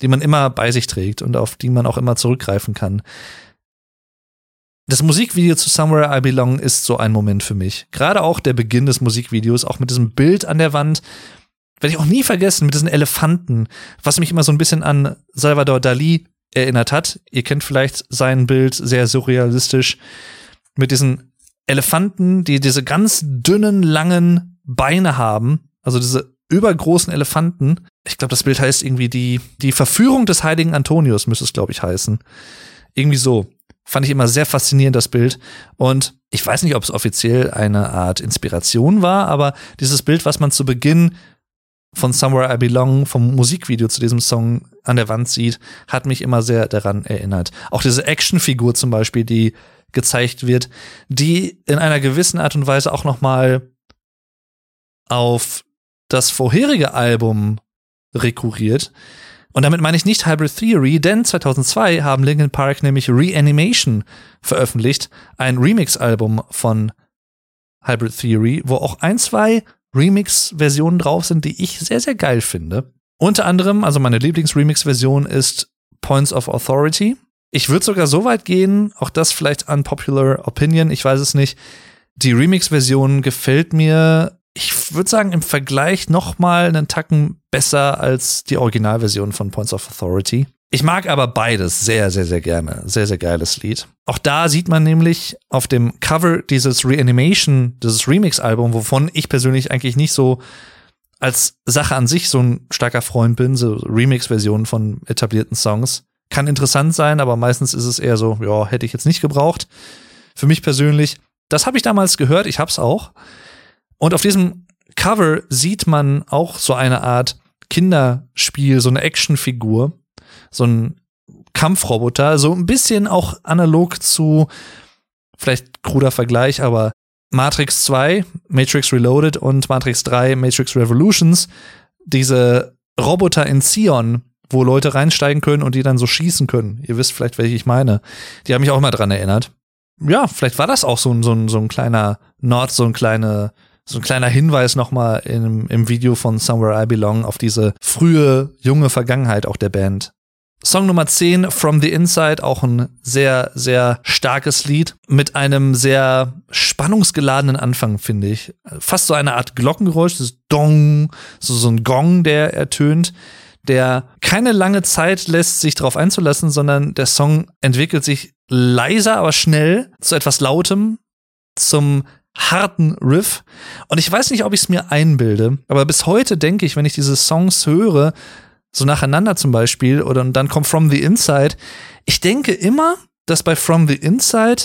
[SPEAKER 1] die man immer bei sich trägt und auf die man auch immer zurückgreifen kann. Das Musikvideo zu Somewhere I Belong ist so ein Moment für mich. Gerade auch der Beginn des Musikvideos, auch mit diesem Bild an der Wand, werde ich auch nie vergessen mit diesen Elefanten, was mich immer so ein bisschen an Salvador Dali erinnert hat. Ihr kennt vielleicht sein Bild sehr surrealistisch mit diesen Elefanten, die diese ganz dünnen, langen Beine haben, also diese übergroßen Elefanten. Ich glaube, das Bild heißt irgendwie die, die Verführung des heiligen Antonius, müsste es, glaube ich, heißen. Irgendwie so. Fand ich immer sehr faszinierend, das Bild. Und ich weiß nicht, ob es offiziell eine Art Inspiration war, aber dieses Bild, was man zu Beginn von Somewhere I Belong, vom Musikvideo zu diesem Song an der Wand sieht, hat mich immer sehr daran erinnert. Auch diese Actionfigur zum Beispiel, die gezeigt wird, die in einer gewissen Art und Weise auch noch mal auf das vorherige Album rekurriert. Und damit meine ich nicht Hybrid Theory, denn 2002 haben Linkin Park nämlich Reanimation veröffentlicht, ein Remix-Album von Hybrid Theory, wo auch ein, zwei Remix-Versionen drauf sind, die ich sehr, sehr geil finde. Unter anderem, also meine Lieblings-Remix-Version ist Points of Authority. Ich würde sogar so weit gehen, auch das vielleicht unpopular opinion, ich weiß es nicht. Die Remix-Version gefällt mir, ich würde sagen, im Vergleich noch mal einen Tacken besser als die Originalversion von Points of Authority. Ich mag aber beides sehr, sehr, sehr gerne. Sehr, sehr geiles Lied. Auch da sieht man nämlich auf dem Cover dieses Reanimation, dieses Remix-Album, wovon ich persönlich eigentlich nicht so als Sache an sich so ein starker Freund bin, so Remix-Versionen von etablierten Songs. Kann interessant sein, aber meistens ist es eher so, ja, hätte ich jetzt nicht gebraucht. Für mich persönlich, das habe ich damals gehört, ich hab's auch. Und auf diesem Cover sieht man auch so eine Art Kinderspiel, so eine Actionfigur, so ein Kampfroboter, so ein bisschen auch analog zu, vielleicht kruder Vergleich, aber Matrix 2, Matrix Reloaded und Matrix 3, Matrix Revolutions, diese Roboter in Zion, wo Leute reinsteigen können und die dann so schießen können. Ihr wisst vielleicht, welche ich meine. Die haben mich auch immer dran erinnert. Ja, vielleicht war das auch so ein, so ein, so ein kleiner Nord, so ein kleiner, so ein kleiner Hinweis nochmal im, im Video von Somewhere I Belong auf diese frühe, junge Vergangenheit auch der Band. Song Nummer 10, From the Inside, auch ein sehr, sehr starkes Lied mit einem sehr spannungsgeladenen Anfang, finde ich. Fast so eine Art Glockengeräusch, das Dong, so, so ein Gong, der ertönt, der keine lange Zeit lässt, sich darauf einzulassen, sondern der Song entwickelt sich leiser, aber schnell zu etwas Lautem, zum harten Riff. Und ich weiß nicht, ob ich es mir einbilde, aber bis heute denke ich, wenn ich diese Songs höre, so nacheinander zum Beispiel, oder und dann kommt From the Inside. Ich denke immer, dass bei From the Inside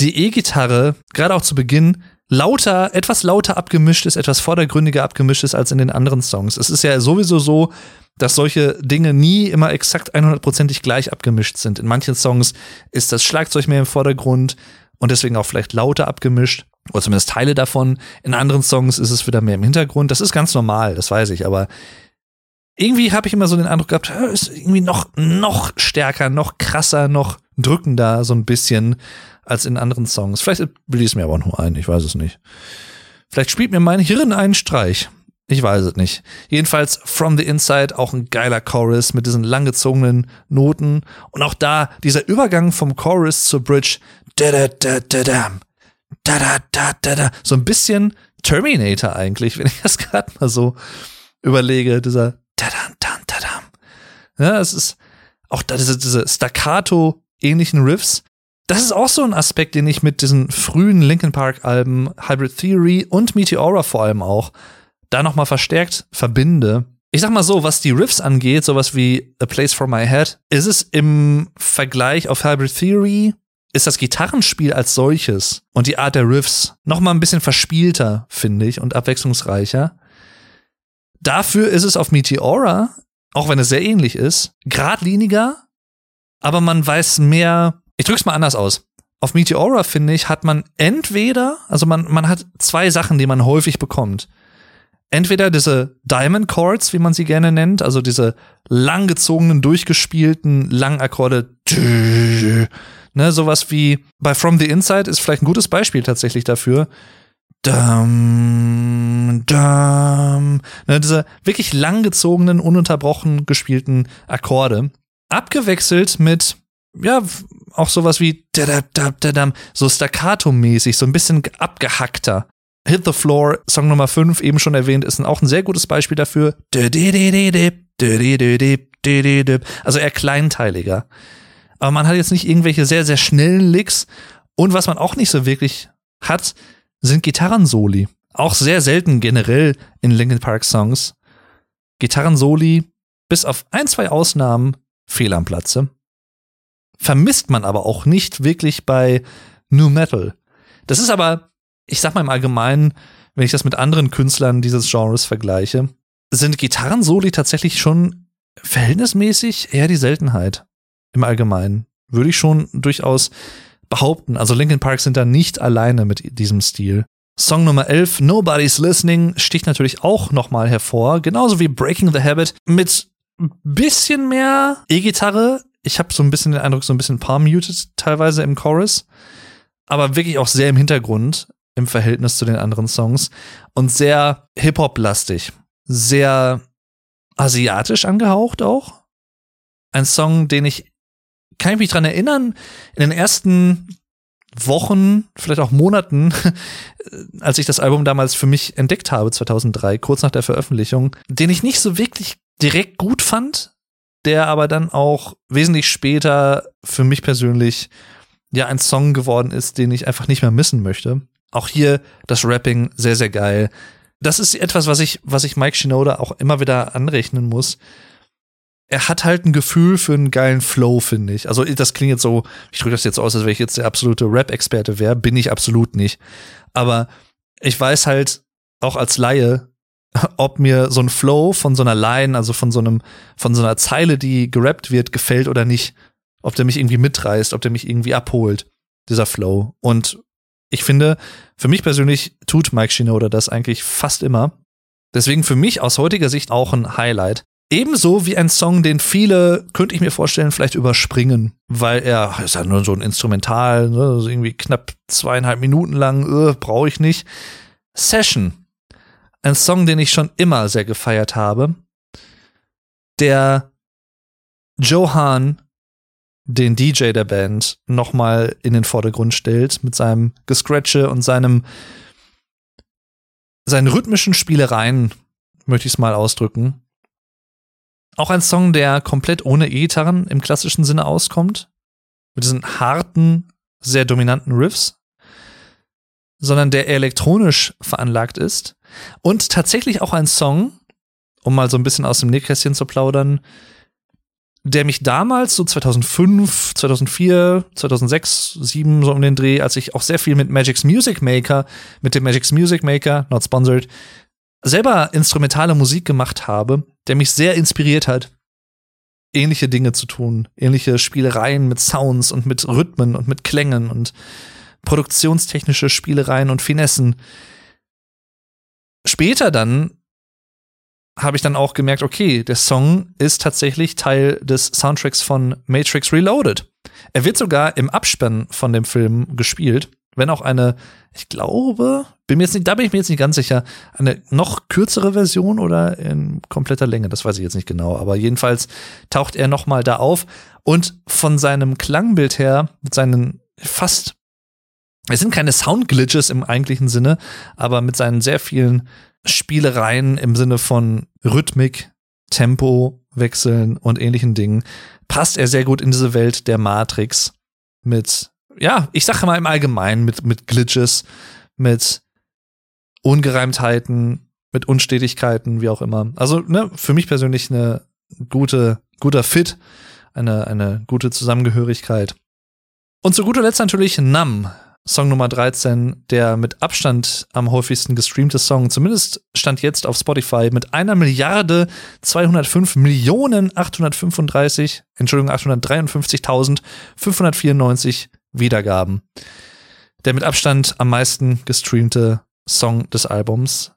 [SPEAKER 1] die E-Gitarre, gerade auch zu Beginn, lauter, etwas lauter abgemischt ist, etwas vordergründiger abgemischt ist als in den anderen Songs. Es ist ja sowieso so, dass solche Dinge nie immer exakt 100%ig gleich abgemischt sind. In manchen Songs ist das Schlagzeug mehr im Vordergrund und deswegen auch vielleicht lauter abgemischt oder zumindest Teile davon. In anderen Songs ist es wieder mehr im Hintergrund. Das ist ganz normal, das weiß ich, aber irgendwie habe ich immer so den Eindruck gehabt, ist irgendwie noch, noch stärker, noch krasser, noch drückender, so ein bisschen als in anderen Songs. Vielleicht bilde mir aber nur ein, ich weiß es nicht. Vielleicht spielt mir mein Hirn einen Streich. Ich weiß es nicht. Jedenfalls From the Inside auch ein geiler Chorus mit diesen langgezogenen Noten und auch da dieser Übergang vom Chorus zur Bridge. Da da da da da da da da da da so ein bisschen Terminator eigentlich, wenn ich das gerade mal so überlege, dieser tadam, tadam, tadam. Ja, es ist auch da diese, diese Staccato-ähnlichen Riffs. Das ist auch so ein Aspekt, den ich mit diesen frühen Linkin Park-Alben, Hybrid Theory und Meteora vor allem auch, da nochmal verstärkt verbinde. Ich sag mal so, was die Riffs angeht, sowas wie A Place for My Head, ist es im Vergleich auf Hybrid Theory, ist das Gitarrenspiel als solches und die Art der Riffs nochmal ein bisschen verspielter, finde ich, und abwechslungsreicher. Dafür ist es auf Meteora, auch wenn es sehr ähnlich ist, geradliniger, aber man weiß mehr. Ich drück's mal anders aus. Auf Meteora, finde ich, hat man entweder, also man, man hat zwei Sachen, die man häufig bekommt. Entweder diese Diamond Chords, wie man sie gerne nennt, also diese langgezogenen, durchgespielten Langakkorde. Ne, sowas wie bei From the Inside ist vielleicht ein gutes Beispiel tatsächlich dafür. Dum, dum. Ne, diese wirklich langgezogenen, ununterbrochen gespielten Akkorde. Abgewechselt mit, ja, auch sowas wie so staccato-mäßig, so ein bisschen abgehackter. Hit the Floor, Song Nummer 5, eben schon erwähnt, ist auch ein sehr gutes Beispiel dafür. Also eher kleinteiliger. Aber man hat jetzt nicht irgendwelche sehr, sehr schnellen Licks. Und was man auch nicht so wirklich hat, sind Gitarrensoli. Auch sehr selten generell in Linkin Park Songs. Gitarrensoli, bis auf ein, zwei Ausnahmen, fehl am Platze. Vermisst man aber auch nicht wirklich bei New Metal. Das ist aber, ich sag mal im Allgemeinen, wenn ich das mit anderen Künstlern dieses Genres vergleiche, sind Gitarrensoli tatsächlich schon verhältnismäßig eher die Seltenheit. Im Allgemeinen. Würde ich schon durchaus behaupten. Also Linkin Park sind da nicht alleine mit diesem Stil. Song Nummer 11, Nobody's Listening, sticht natürlich auch nochmal hervor, genauso wie Breaking the Habit mit bisschen mehr E-Gitarre. Ich habe so ein bisschen den Eindruck, so ein bisschen palm-muted teilweise im Chorus, aber wirklich auch sehr im Hintergrund im Verhältnis zu den anderen Songs und sehr Hip-Hop-lastig, sehr asiatisch angehaucht auch. Ein Song, den ich kann ich mich dran erinnern, in den ersten Wochen, vielleicht auch Monaten, als ich das Album damals für mich entdeckt habe, 2003, kurz nach der Veröffentlichung, den ich nicht so wirklich direkt gut fand, der aber dann auch wesentlich später für mich persönlich ja ein Song geworden ist, den ich einfach nicht mehr missen möchte. Auch hier das Rapping sehr, sehr geil. das ist etwas, was ich, was ich Mike Shinoda auch immer wieder anrechnen muss. Er hat halt ein Gefühl für einen geilen Flow, finde ich. Also das klingt jetzt so, ich drücke das jetzt aus, als wäre ich jetzt der absolute Rap-Experte wäre, bin ich absolut nicht. Aber ich weiß halt auch als Laie, ob mir so ein Flow von so einer Line, also von so einem, von so einer Zeile, die gerappt wird, gefällt oder nicht. Ob der mich irgendwie mitreißt, ob der mich irgendwie abholt, dieser Flow. Und ich finde, für mich persönlich tut Mike Shinoda das eigentlich fast immer. Deswegen für mich aus heutiger Sicht auch ein Highlight. Ebenso wie ein Song, den viele, könnte ich mir vorstellen, vielleicht überspringen, weil er ist ja nur so ein Instrumental, ne, irgendwie knapp zweieinhalb Minuten lang, äh, brauche ich nicht. Session. Ein Song, den ich schon immer sehr gefeiert habe, der Johan den DJ der Band nochmal in den Vordergrund stellt mit seinem Gescratche und seinem seinen rhythmischen Spielereien, möchte ich es mal ausdrücken. Auch ein Song, der komplett ohne E-Gitarren im klassischen Sinne auskommt, mit diesen harten, sehr dominanten Riffs, sondern der elektronisch veranlagt ist. Und tatsächlich auch ein Song, um mal so ein bisschen aus dem Nähkästchen zu plaudern, der mich damals, so 2005, 2004, 2006, 2007, so um den Dreh, als ich auch sehr viel mit Magic's Music Maker, mit dem Magic's Music Maker, not sponsored, selber instrumentale Musik gemacht habe, der mich sehr inspiriert hat, ähnliche Dinge zu tun, ähnliche Spielereien mit Sounds und mit Rhythmen und mit Klängen und produktionstechnische Spielereien und Finessen. Später dann habe ich dann auch gemerkt, okay, der Song ist tatsächlich Teil des Soundtracks von Matrix Reloaded. Er wird sogar im Abspann von dem Film gespielt, wenn auch eine, ich glaube, bin mir jetzt nicht, da bin ich mir jetzt nicht ganz sicher, eine noch kürzere Version oder in kompletter Länge, das weiß ich jetzt nicht genau, aber jedenfalls taucht er noch mal da auf und von seinem Klangbild her, mit seinen fast es sind keine Soundglitches im eigentlichen Sinne, aber mit seinen sehr vielen Spielereien im Sinne von Rhythmik, Tempo, Wechseln und ähnlichen Dingen passt er sehr gut in diese Welt der Matrix mit, ja, ich sage mal im Allgemeinen mit, mit Glitches, mit Ungereimtheiten, mit Unstetigkeiten, wie auch immer. Also, ne, für mich persönlich eine gute, guter Fit, eine, eine gute Zusammengehörigkeit. Und zu guter Letzt natürlich Nam, Song Nummer 13, der mit Abstand am häufigsten gestreamte Song, zumindest stand jetzt auf Spotify mit einer Milliarde 205 Millionen 835, Entschuldigung, 853.594 Wiedergaben. Der mit Abstand am meisten gestreamte Song des Albums.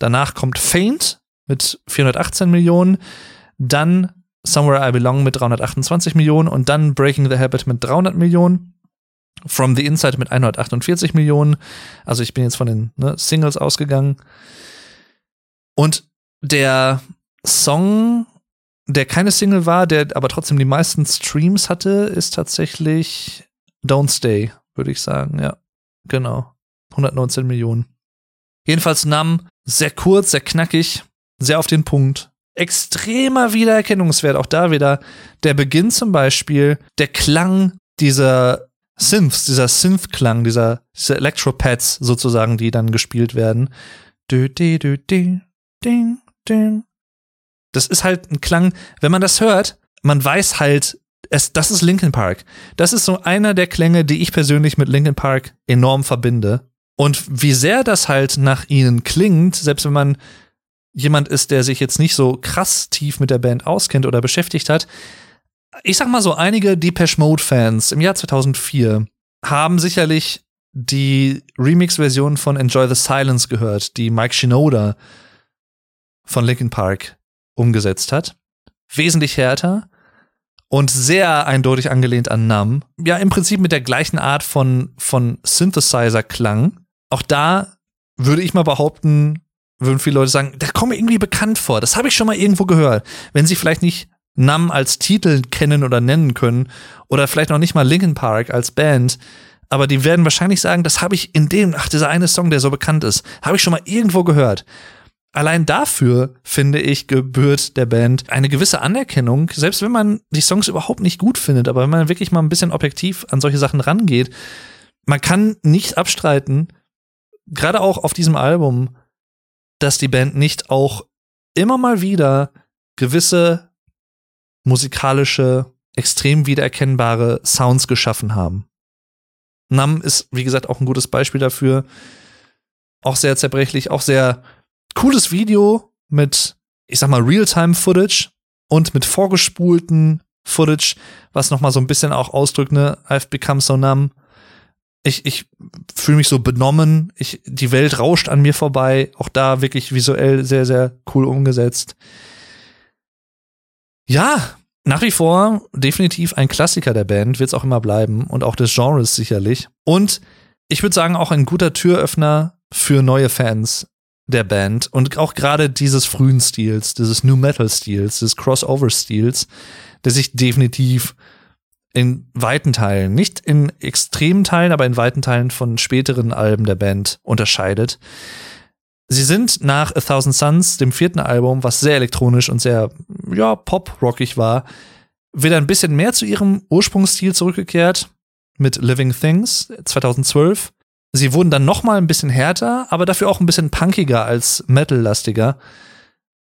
[SPEAKER 1] Danach kommt Faint mit 418 Millionen, dann Somewhere I Belong mit 328 Millionen und dann Breaking the Habit mit 300 Millionen. From the Inside mit 148 Millionen. Also ich bin jetzt von den ne, Singles ausgegangen. Und der Song, der keine Single war, der aber trotzdem die meisten Streams hatte, ist tatsächlich Don't Stay, würde ich sagen. Ja, genau. 119 Millionen. Jedenfalls Nam, sehr kurz, sehr knackig, sehr auf den Punkt. Extremer Wiedererkennungswert, auch da wieder. Der Beginn zum Beispiel, der Klang dieser Synths, dieser Synth-Klang, dieser, diese Electropads sozusagen, die dann gespielt werden. Das ist halt ein Klang, wenn man das hört, man weiß halt, es, das ist Linkin Park. Das ist so einer der Klänge, die ich persönlich mit Linkin Park enorm verbinde. Und wie sehr das halt nach ihnen klingt, selbst wenn man jemand ist, der sich jetzt nicht so krass tief mit der Band auskennt oder beschäftigt hat, ich sag mal so, einige Depeche Mode-Fans im Jahr 2004 haben sicherlich die Remix-Version von Enjoy the Silence gehört, die Mike Shinoda von Linkin Park umgesetzt hat. Wesentlich härter und sehr eindeutig angelehnt an Numb. Ja, im Prinzip mit der gleichen Art von, von Synthesizer-Klang. Auch da würde ich mal behaupten, würden viele Leute sagen, das kommt mir irgendwie bekannt vor. Das habe ich schon mal irgendwo gehört. Wenn sie vielleicht nicht Nam als Titel kennen oder nennen können oder vielleicht noch nicht mal Linkin Park als Band, aber die werden wahrscheinlich sagen, das habe ich in dem, ach, dieser eine Song, der so bekannt ist, habe ich schon mal irgendwo gehört. Allein dafür, finde ich, gebührt der Band eine gewisse Anerkennung, selbst wenn man die Songs überhaupt nicht gut findet, aber wenn man wirklich mal ein bisschen objektiv an solche Sachen rangeht, man kann nicht abstreiten, gerade auch auf diesem Album, dass die Band nicht auch immer mal wieder gewisse musikalische, extrem wiedererkennbare Sounds geschaffen haben. Nam ist, wie gesagt, auch ein gutes Beispiel dafür. Auch sehr zerbrechlich, auch sehr cooles Video mit, ich sag mal, Realtime-Footage und mit vorgespulten Footage, was nochmal so ein bisschen auch ausdrückt, ne, I've become so numb. Ich, ich fühle mich so benommen. Ich, die Welt rauscht an mir vorbei. Auch da wirklich visuell sehr, sehr cool umgesetzt. Ja, nach wie vor definitiv ein Klassiker der Band, wird es auch immer bleiben und auch des Genres sicherlich. Und ich würde sagen, auch ein guter Türöffner für neue Fans der Band und auch gerade dieses frühen Stils, dieses New Metal Stils, des Crossover Stils, der sich definitiv in weiten Teilen, nicht in extremen Teilen, aber in weiten Teilen von späteren Alben der Band unterscheidet. Sie sind nach A Thousand Suns, dem vierten Album, was sehr elektronisch und sehr, ja, pop-rockig war, wieder ein bisschen mehr zu ihrem Ursprungsstil zurückgekehrt mit Living Things 2012. Sie wurden dann noch mal ein bisschen härter, aber dafür auch ein bisschen punkiger als metal-lastiger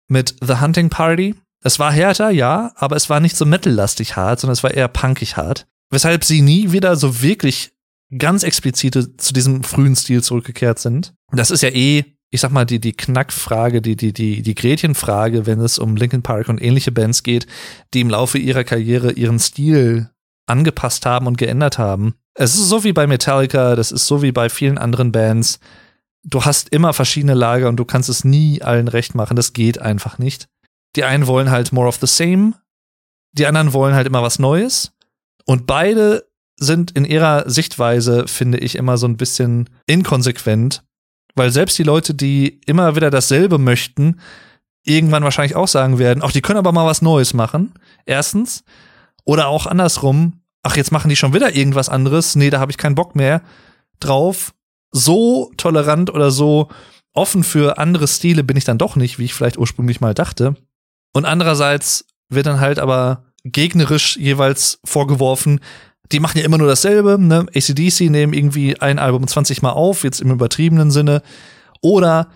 [SPEAKER 1] mit The Hunting Party. Es war härter, ja, aber es war nicht so metal-lastig hart, sondern es war eher punkig hart. Weshalb sie nie wieder so wirklich ganz explizite zu diesem frühen Stil zurückgekehrt sind. Das ist ja eh, ich sag mal, die, die Knackfrage, die, die, die, die Gretchenfrage, wenn es um Linkin Park und ähnliche Bands geht, die im Laufe ihrer Karriere ihren Stil angepasst haben und geändert haben. Es ist so wie bei Metallica, das ist so wie bei vielen anderen Bands. Du hast immer verschiedene Lager und du kannst es nie allen recht machen. Das geht einfach nicht. Die einen wollen halt more of the same, die anderen wollen halt immer was Neues. Und beide sind in ihrer Sichtweise, finde ich, immer so ein bisschen inkonsequent, weil selbst die Leute, die immer wieder dasselbe möchten, irgendwann wahrscheinlich auch sagen werden, ach, die können aber mal was Neues machen. Erstens. Oder auch andersrum, ach, jetzt machen die schon wieder irgendwas anderes. Nee, da habe ich keinen Bock mehr drauf. So tolerant oder so offen für andere Stile bin ich dann doch nicht, wie ich vielleicht ursprünglich mal dachte. Und andererseits wird dann halt aber gegnerisch jeweils vorgeworfen, die machen ja immer nur dasselbe, ne? ACDC nehmen irgendwie ein Album 20 Mal auf, jetzt im übertriebenen Sinne. Oder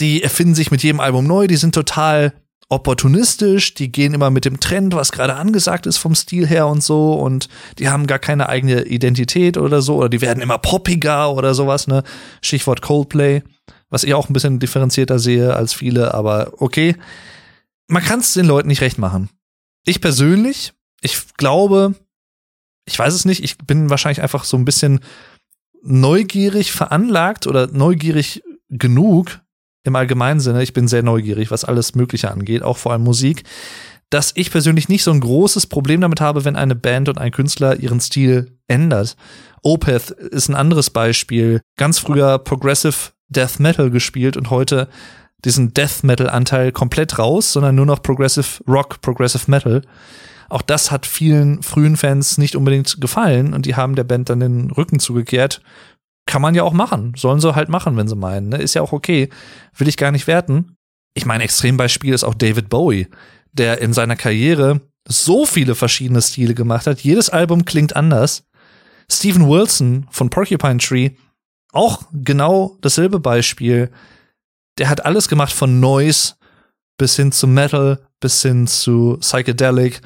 [SPEAKER 1] die erfinden sich mit jedem Album neu, die sind total opportunistisch, die gehen immer mit dem Trend, was gerade angesagt ist vom Stil her und so und die haben gar keine eigene Identität oder so oder die werden immer poppiger oder sowas, ne? Stichwort Coldplay, was ich auch ein bisschen differenzierter sehe als viele, aber okay. Man kann es den Leuten nicht recht machen. Ich persönlich, ich glaube, ich weiß es nicht, ich bin wahrscheinlich einfach so ein bisschen neugierig veranlagt oder neugierig genug, im allgemeinen Sinne, ich bin sehr neugierig, was alles Mögliche angeht, auch vor allem Musik, dass ich persönlich nicht so ein großes Problem damit habe, wenn eine Band und ein Künstler ihren Stil ändert. Opeth ist ein anderes Beispiel. Ganz früher Progressive Death Metal gespielt und heute diesen Death Metal Anteil komplett raus, sondern nur noch Progressive Rock, Progressive Metal. Auch das hat vielen frühen Fans nicht unbedingt gefallen und die haben der Band dann den Rücken zugekehrt, kann man ja auch machen. Sollen sie halt machen, wenn sie meinen. Ne? Ist ja auch okay. Will ich gar nicht werten. Ich meine, Extrembeispiel ist auch David Bowie, der in seiner Karriere so viele verschiedene Stile gemacht hat. Jedes Album klingt anders. Steven Wilson von Porcupine Tree, auch genau dasselbe Beispiel. Der hat alles gemacht von Noise bis hin zu Metal, bis hin zu Psychedelic,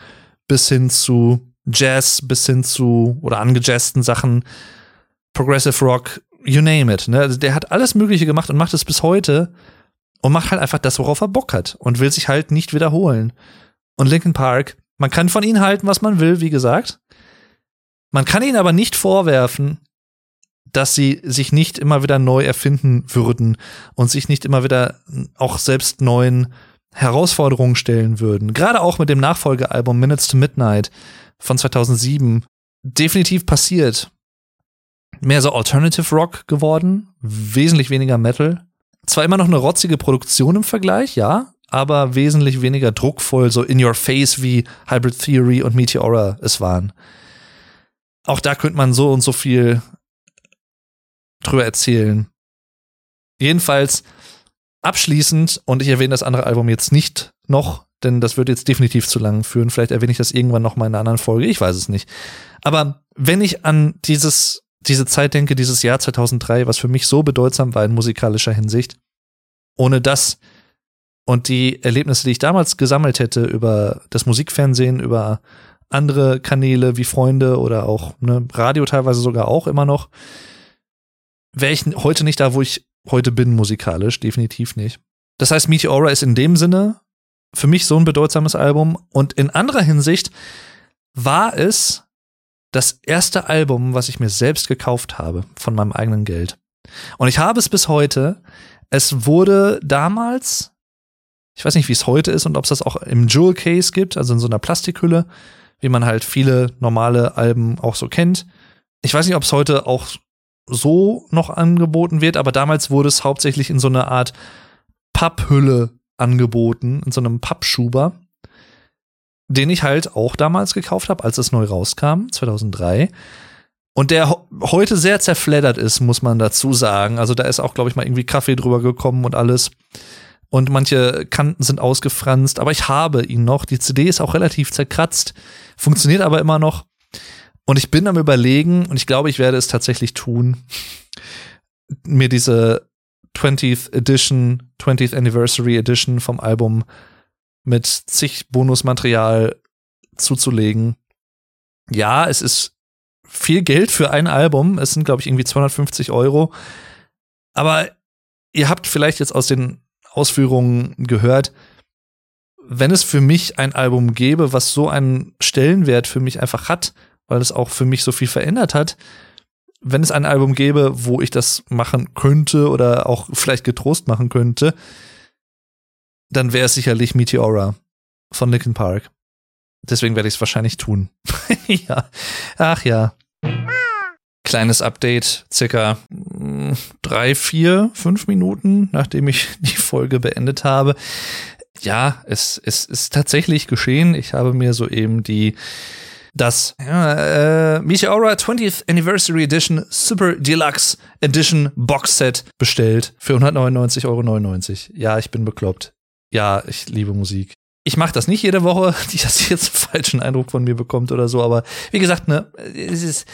[SPEAKER 1] bis hin zu Jazz, bis hin zu oder angejazzten Sachen. Progressive Rock, you name it. Ne? Also der hat alles Mögliche gemacht und macht es bis heute und macht halt einfach das, worauf er Bock hat und will sich halt nicht wiederholen. Und Linkin Park, man kann von ihnen halten, was man will, wie gesagt. Man kann ihnen aber nicht vorwerfen, dass sie sich nicht immer wieder neu erfinden würden und sich nicht immer wieder auch selbst neuen Herausforderungen stellen würden. Gerade auch mit dem Nachfolgealbum Minutes to Midnight von 2007 definitiv passiert mehr so Alternative Rock geworden, wesentlich weniger Metal. Zwar immer noch eine rotzige Produktion im Vergleich, ja, aber wesentlich weniger druckvoll, so in your face wie Hybrid Theory und Meteora es waren. Auch da könnte man so und so viel drüber erzählen. Jedenfalls abschließend, und ich erwähne das andere Album jetzt nicht noch, denn das wird jetzt definitiv zu lang führen. Vielleicht erwähne ich das irgendwann noch mal in einer anderen Folge, ich weiß es nicht. Aber wenn ich an dieses diese Zeit denke, dieses Jahr 2003, was für mich so bedeutsam war in musikalischer Hinsicht, ohne das und die Erlebnisse, die ich damals gesammelt hätte über das Musikfernsehen, über andere Kanäle wie Freunde oder auch ne, Radio teilweise sogar auch immer noch, wäre ich heute nicht da, wo ich heute bin musikalisch, definitiv nicht. Das heißt, Meteora ist in dem Sinne für mich so ein bedeutsames Album und in anderer Hinsicht war es das erste Album, was ich mir selbst gekauft habe von meinem eigenen Geld. Und ich habe es bis heute. Es wurde damals, ich weiß nicht, wie es heute ist und ob es das auch im Jewel Case gibt, also in so einer Plastikhülle, wie man halt viele normale Alben auch so kennt. Ich weiß nicht, ob es heute auch so noch angeboten wird, aber damals wurde es hauptsächlich in so einer Art Papphülle angeboten, in so einem Pappschuber den ich halt auch damals gekauft habe, als es neu rauskam, 2003. Und der heute sehr zerfleddert ist, muss man dazu sagen. Also da ist auch, glaube ich, mal irgendwie Kaffee drüber gekommen und alles. Und manche Kanten sind ausgefranst, aber ich habe ihn noch. Die CD ist auch relativ zerkratzt, funktioniert aber immer noch. Und ich bin am überlegen, und ich glaube, ich werde es tatsächlich tun, mir diese 20th Edition, 20th Anniversary Edition vom Album mit zig Bonusmaterial zuzulegen. Ja, es ist viel Geld für ein Album. Es sind, glaube ich, irgendwie 250 Euro. Aber ihr habt vielleicht jetzt aus den Ausführungen gehört, wenn es für mich ein Album gäbe, was so einen Stellenwert für mich einfach hat, weil es auch für mich so viel verändert hat, wenn es ein Album gäbe, wo ich das machen könnte oder auch vielleicht getrost machen könnte, dann wäre es sicherlich Meteora von Linkin Park. Deswegen werde ich es wahrscheinlich tun. ja. Ach ja. Kleines Update, circa mm, drei, vier, fünf Minuten, nachdem ich die Folge beendet habe. Ja, es, es ist tatsächlich geschehen. Ich habe mir soeben die das ja, äh, Meteora 20th Anniversary Edition Super Deluxe Edition Box Set bestellt für 199,99 Euro. Ja, ich bin bekloppt ja, ich liebe Musik. Ich mache das nicht jede Woche, die das jetzt einen falschen Eindruck von mir bekommt oder so, aber wie gesagt, ne, es ist,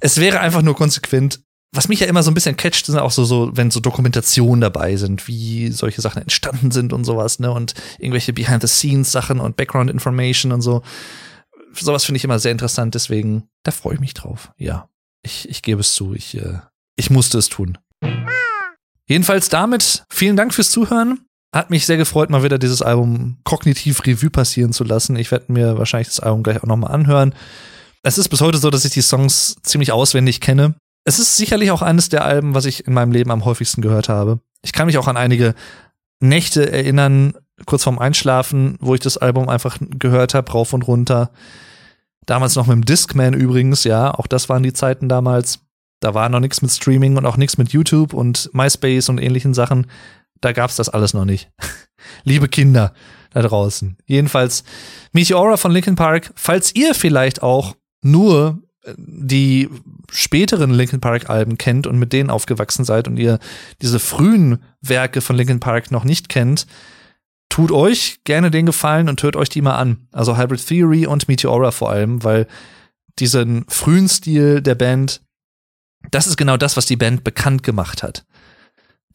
[SPEAKER 1] es wäre einfach nur konsequent. Was mich ja immer so ein bisschen catcht, sind auch so, so, wenn so Dokumentationen dabei sind, wie solche Sachen entstanden sind und sowas, ne, und irgendwelche Behind-the-Scenes-Sachen und Background-Information und so. Sowas finde ich immer sehr interessant, deswegen, da freue ich mich drauf. Ja, ich, ich gebe es zu, ich, äh, ich musste es tun. Jedenfalls damit, vielen Dank fürs Zuhören. Hat mich sehr gefreut, mal wieder dieses Album kognitiv Revue passieren zu lassen. Ich werde mir wahrscheinlich das Album gleich auch nochmal anhören. Es ist bis heute so, dass ich die Songs ziemlich auswendig kenne. Es ist sicherlich auch eines der Alben, was ich in meinem Leben am häufigsten gehört habe. Ich kann mich auch an einige Nächte erinnern, kurz vorm Einschlafen, wo ich das Album einfach gehört habe, rauf und runter. Damals noch mit dem Discman übrigens, ja, auch das waren die Zeiten damals. Da war noch nichts mit Streaming und auch nichts mit YouTube und MySpace und ähnlichen Sachen da gab's das alles noch nicht. Liebe Kinder da draußen. Jedenfalls Meteora von Linkin Park, falls ihr vielleicht auch nur äh, die späteren Linkin Park Alben kennt und mit denen aufgewachsen seid und ihr diese frühen Werke von Linkin Park noch nicht kennt, tut euch gerne den Gefallen und hört euch die mal an. Also Hybrid Theory und Meteora vor allem, weil diesen frühen Stil der Band, das ist genau das, was die Band bekannt gemacht hat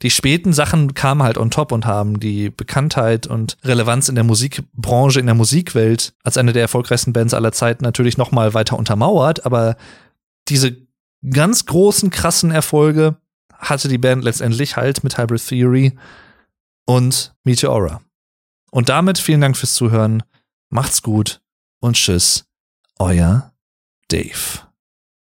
[SPEAKER 1] die späten Sachen kamen halt on top und haben die Bekanntheit und Relevanz in der Musikbranche, in der Musikwelt als eine der erfolgreichsten Bands aller Zeiten natürlich noch mal weiter untermauert. Aber diese ganz großen, krassen Erfolge hatte die Band letztendlich halt mit Hybrid Theory und Meteora. Und damit vielen Dank fürs Zuhören. Macht's gut und tschüss. Euer Dave.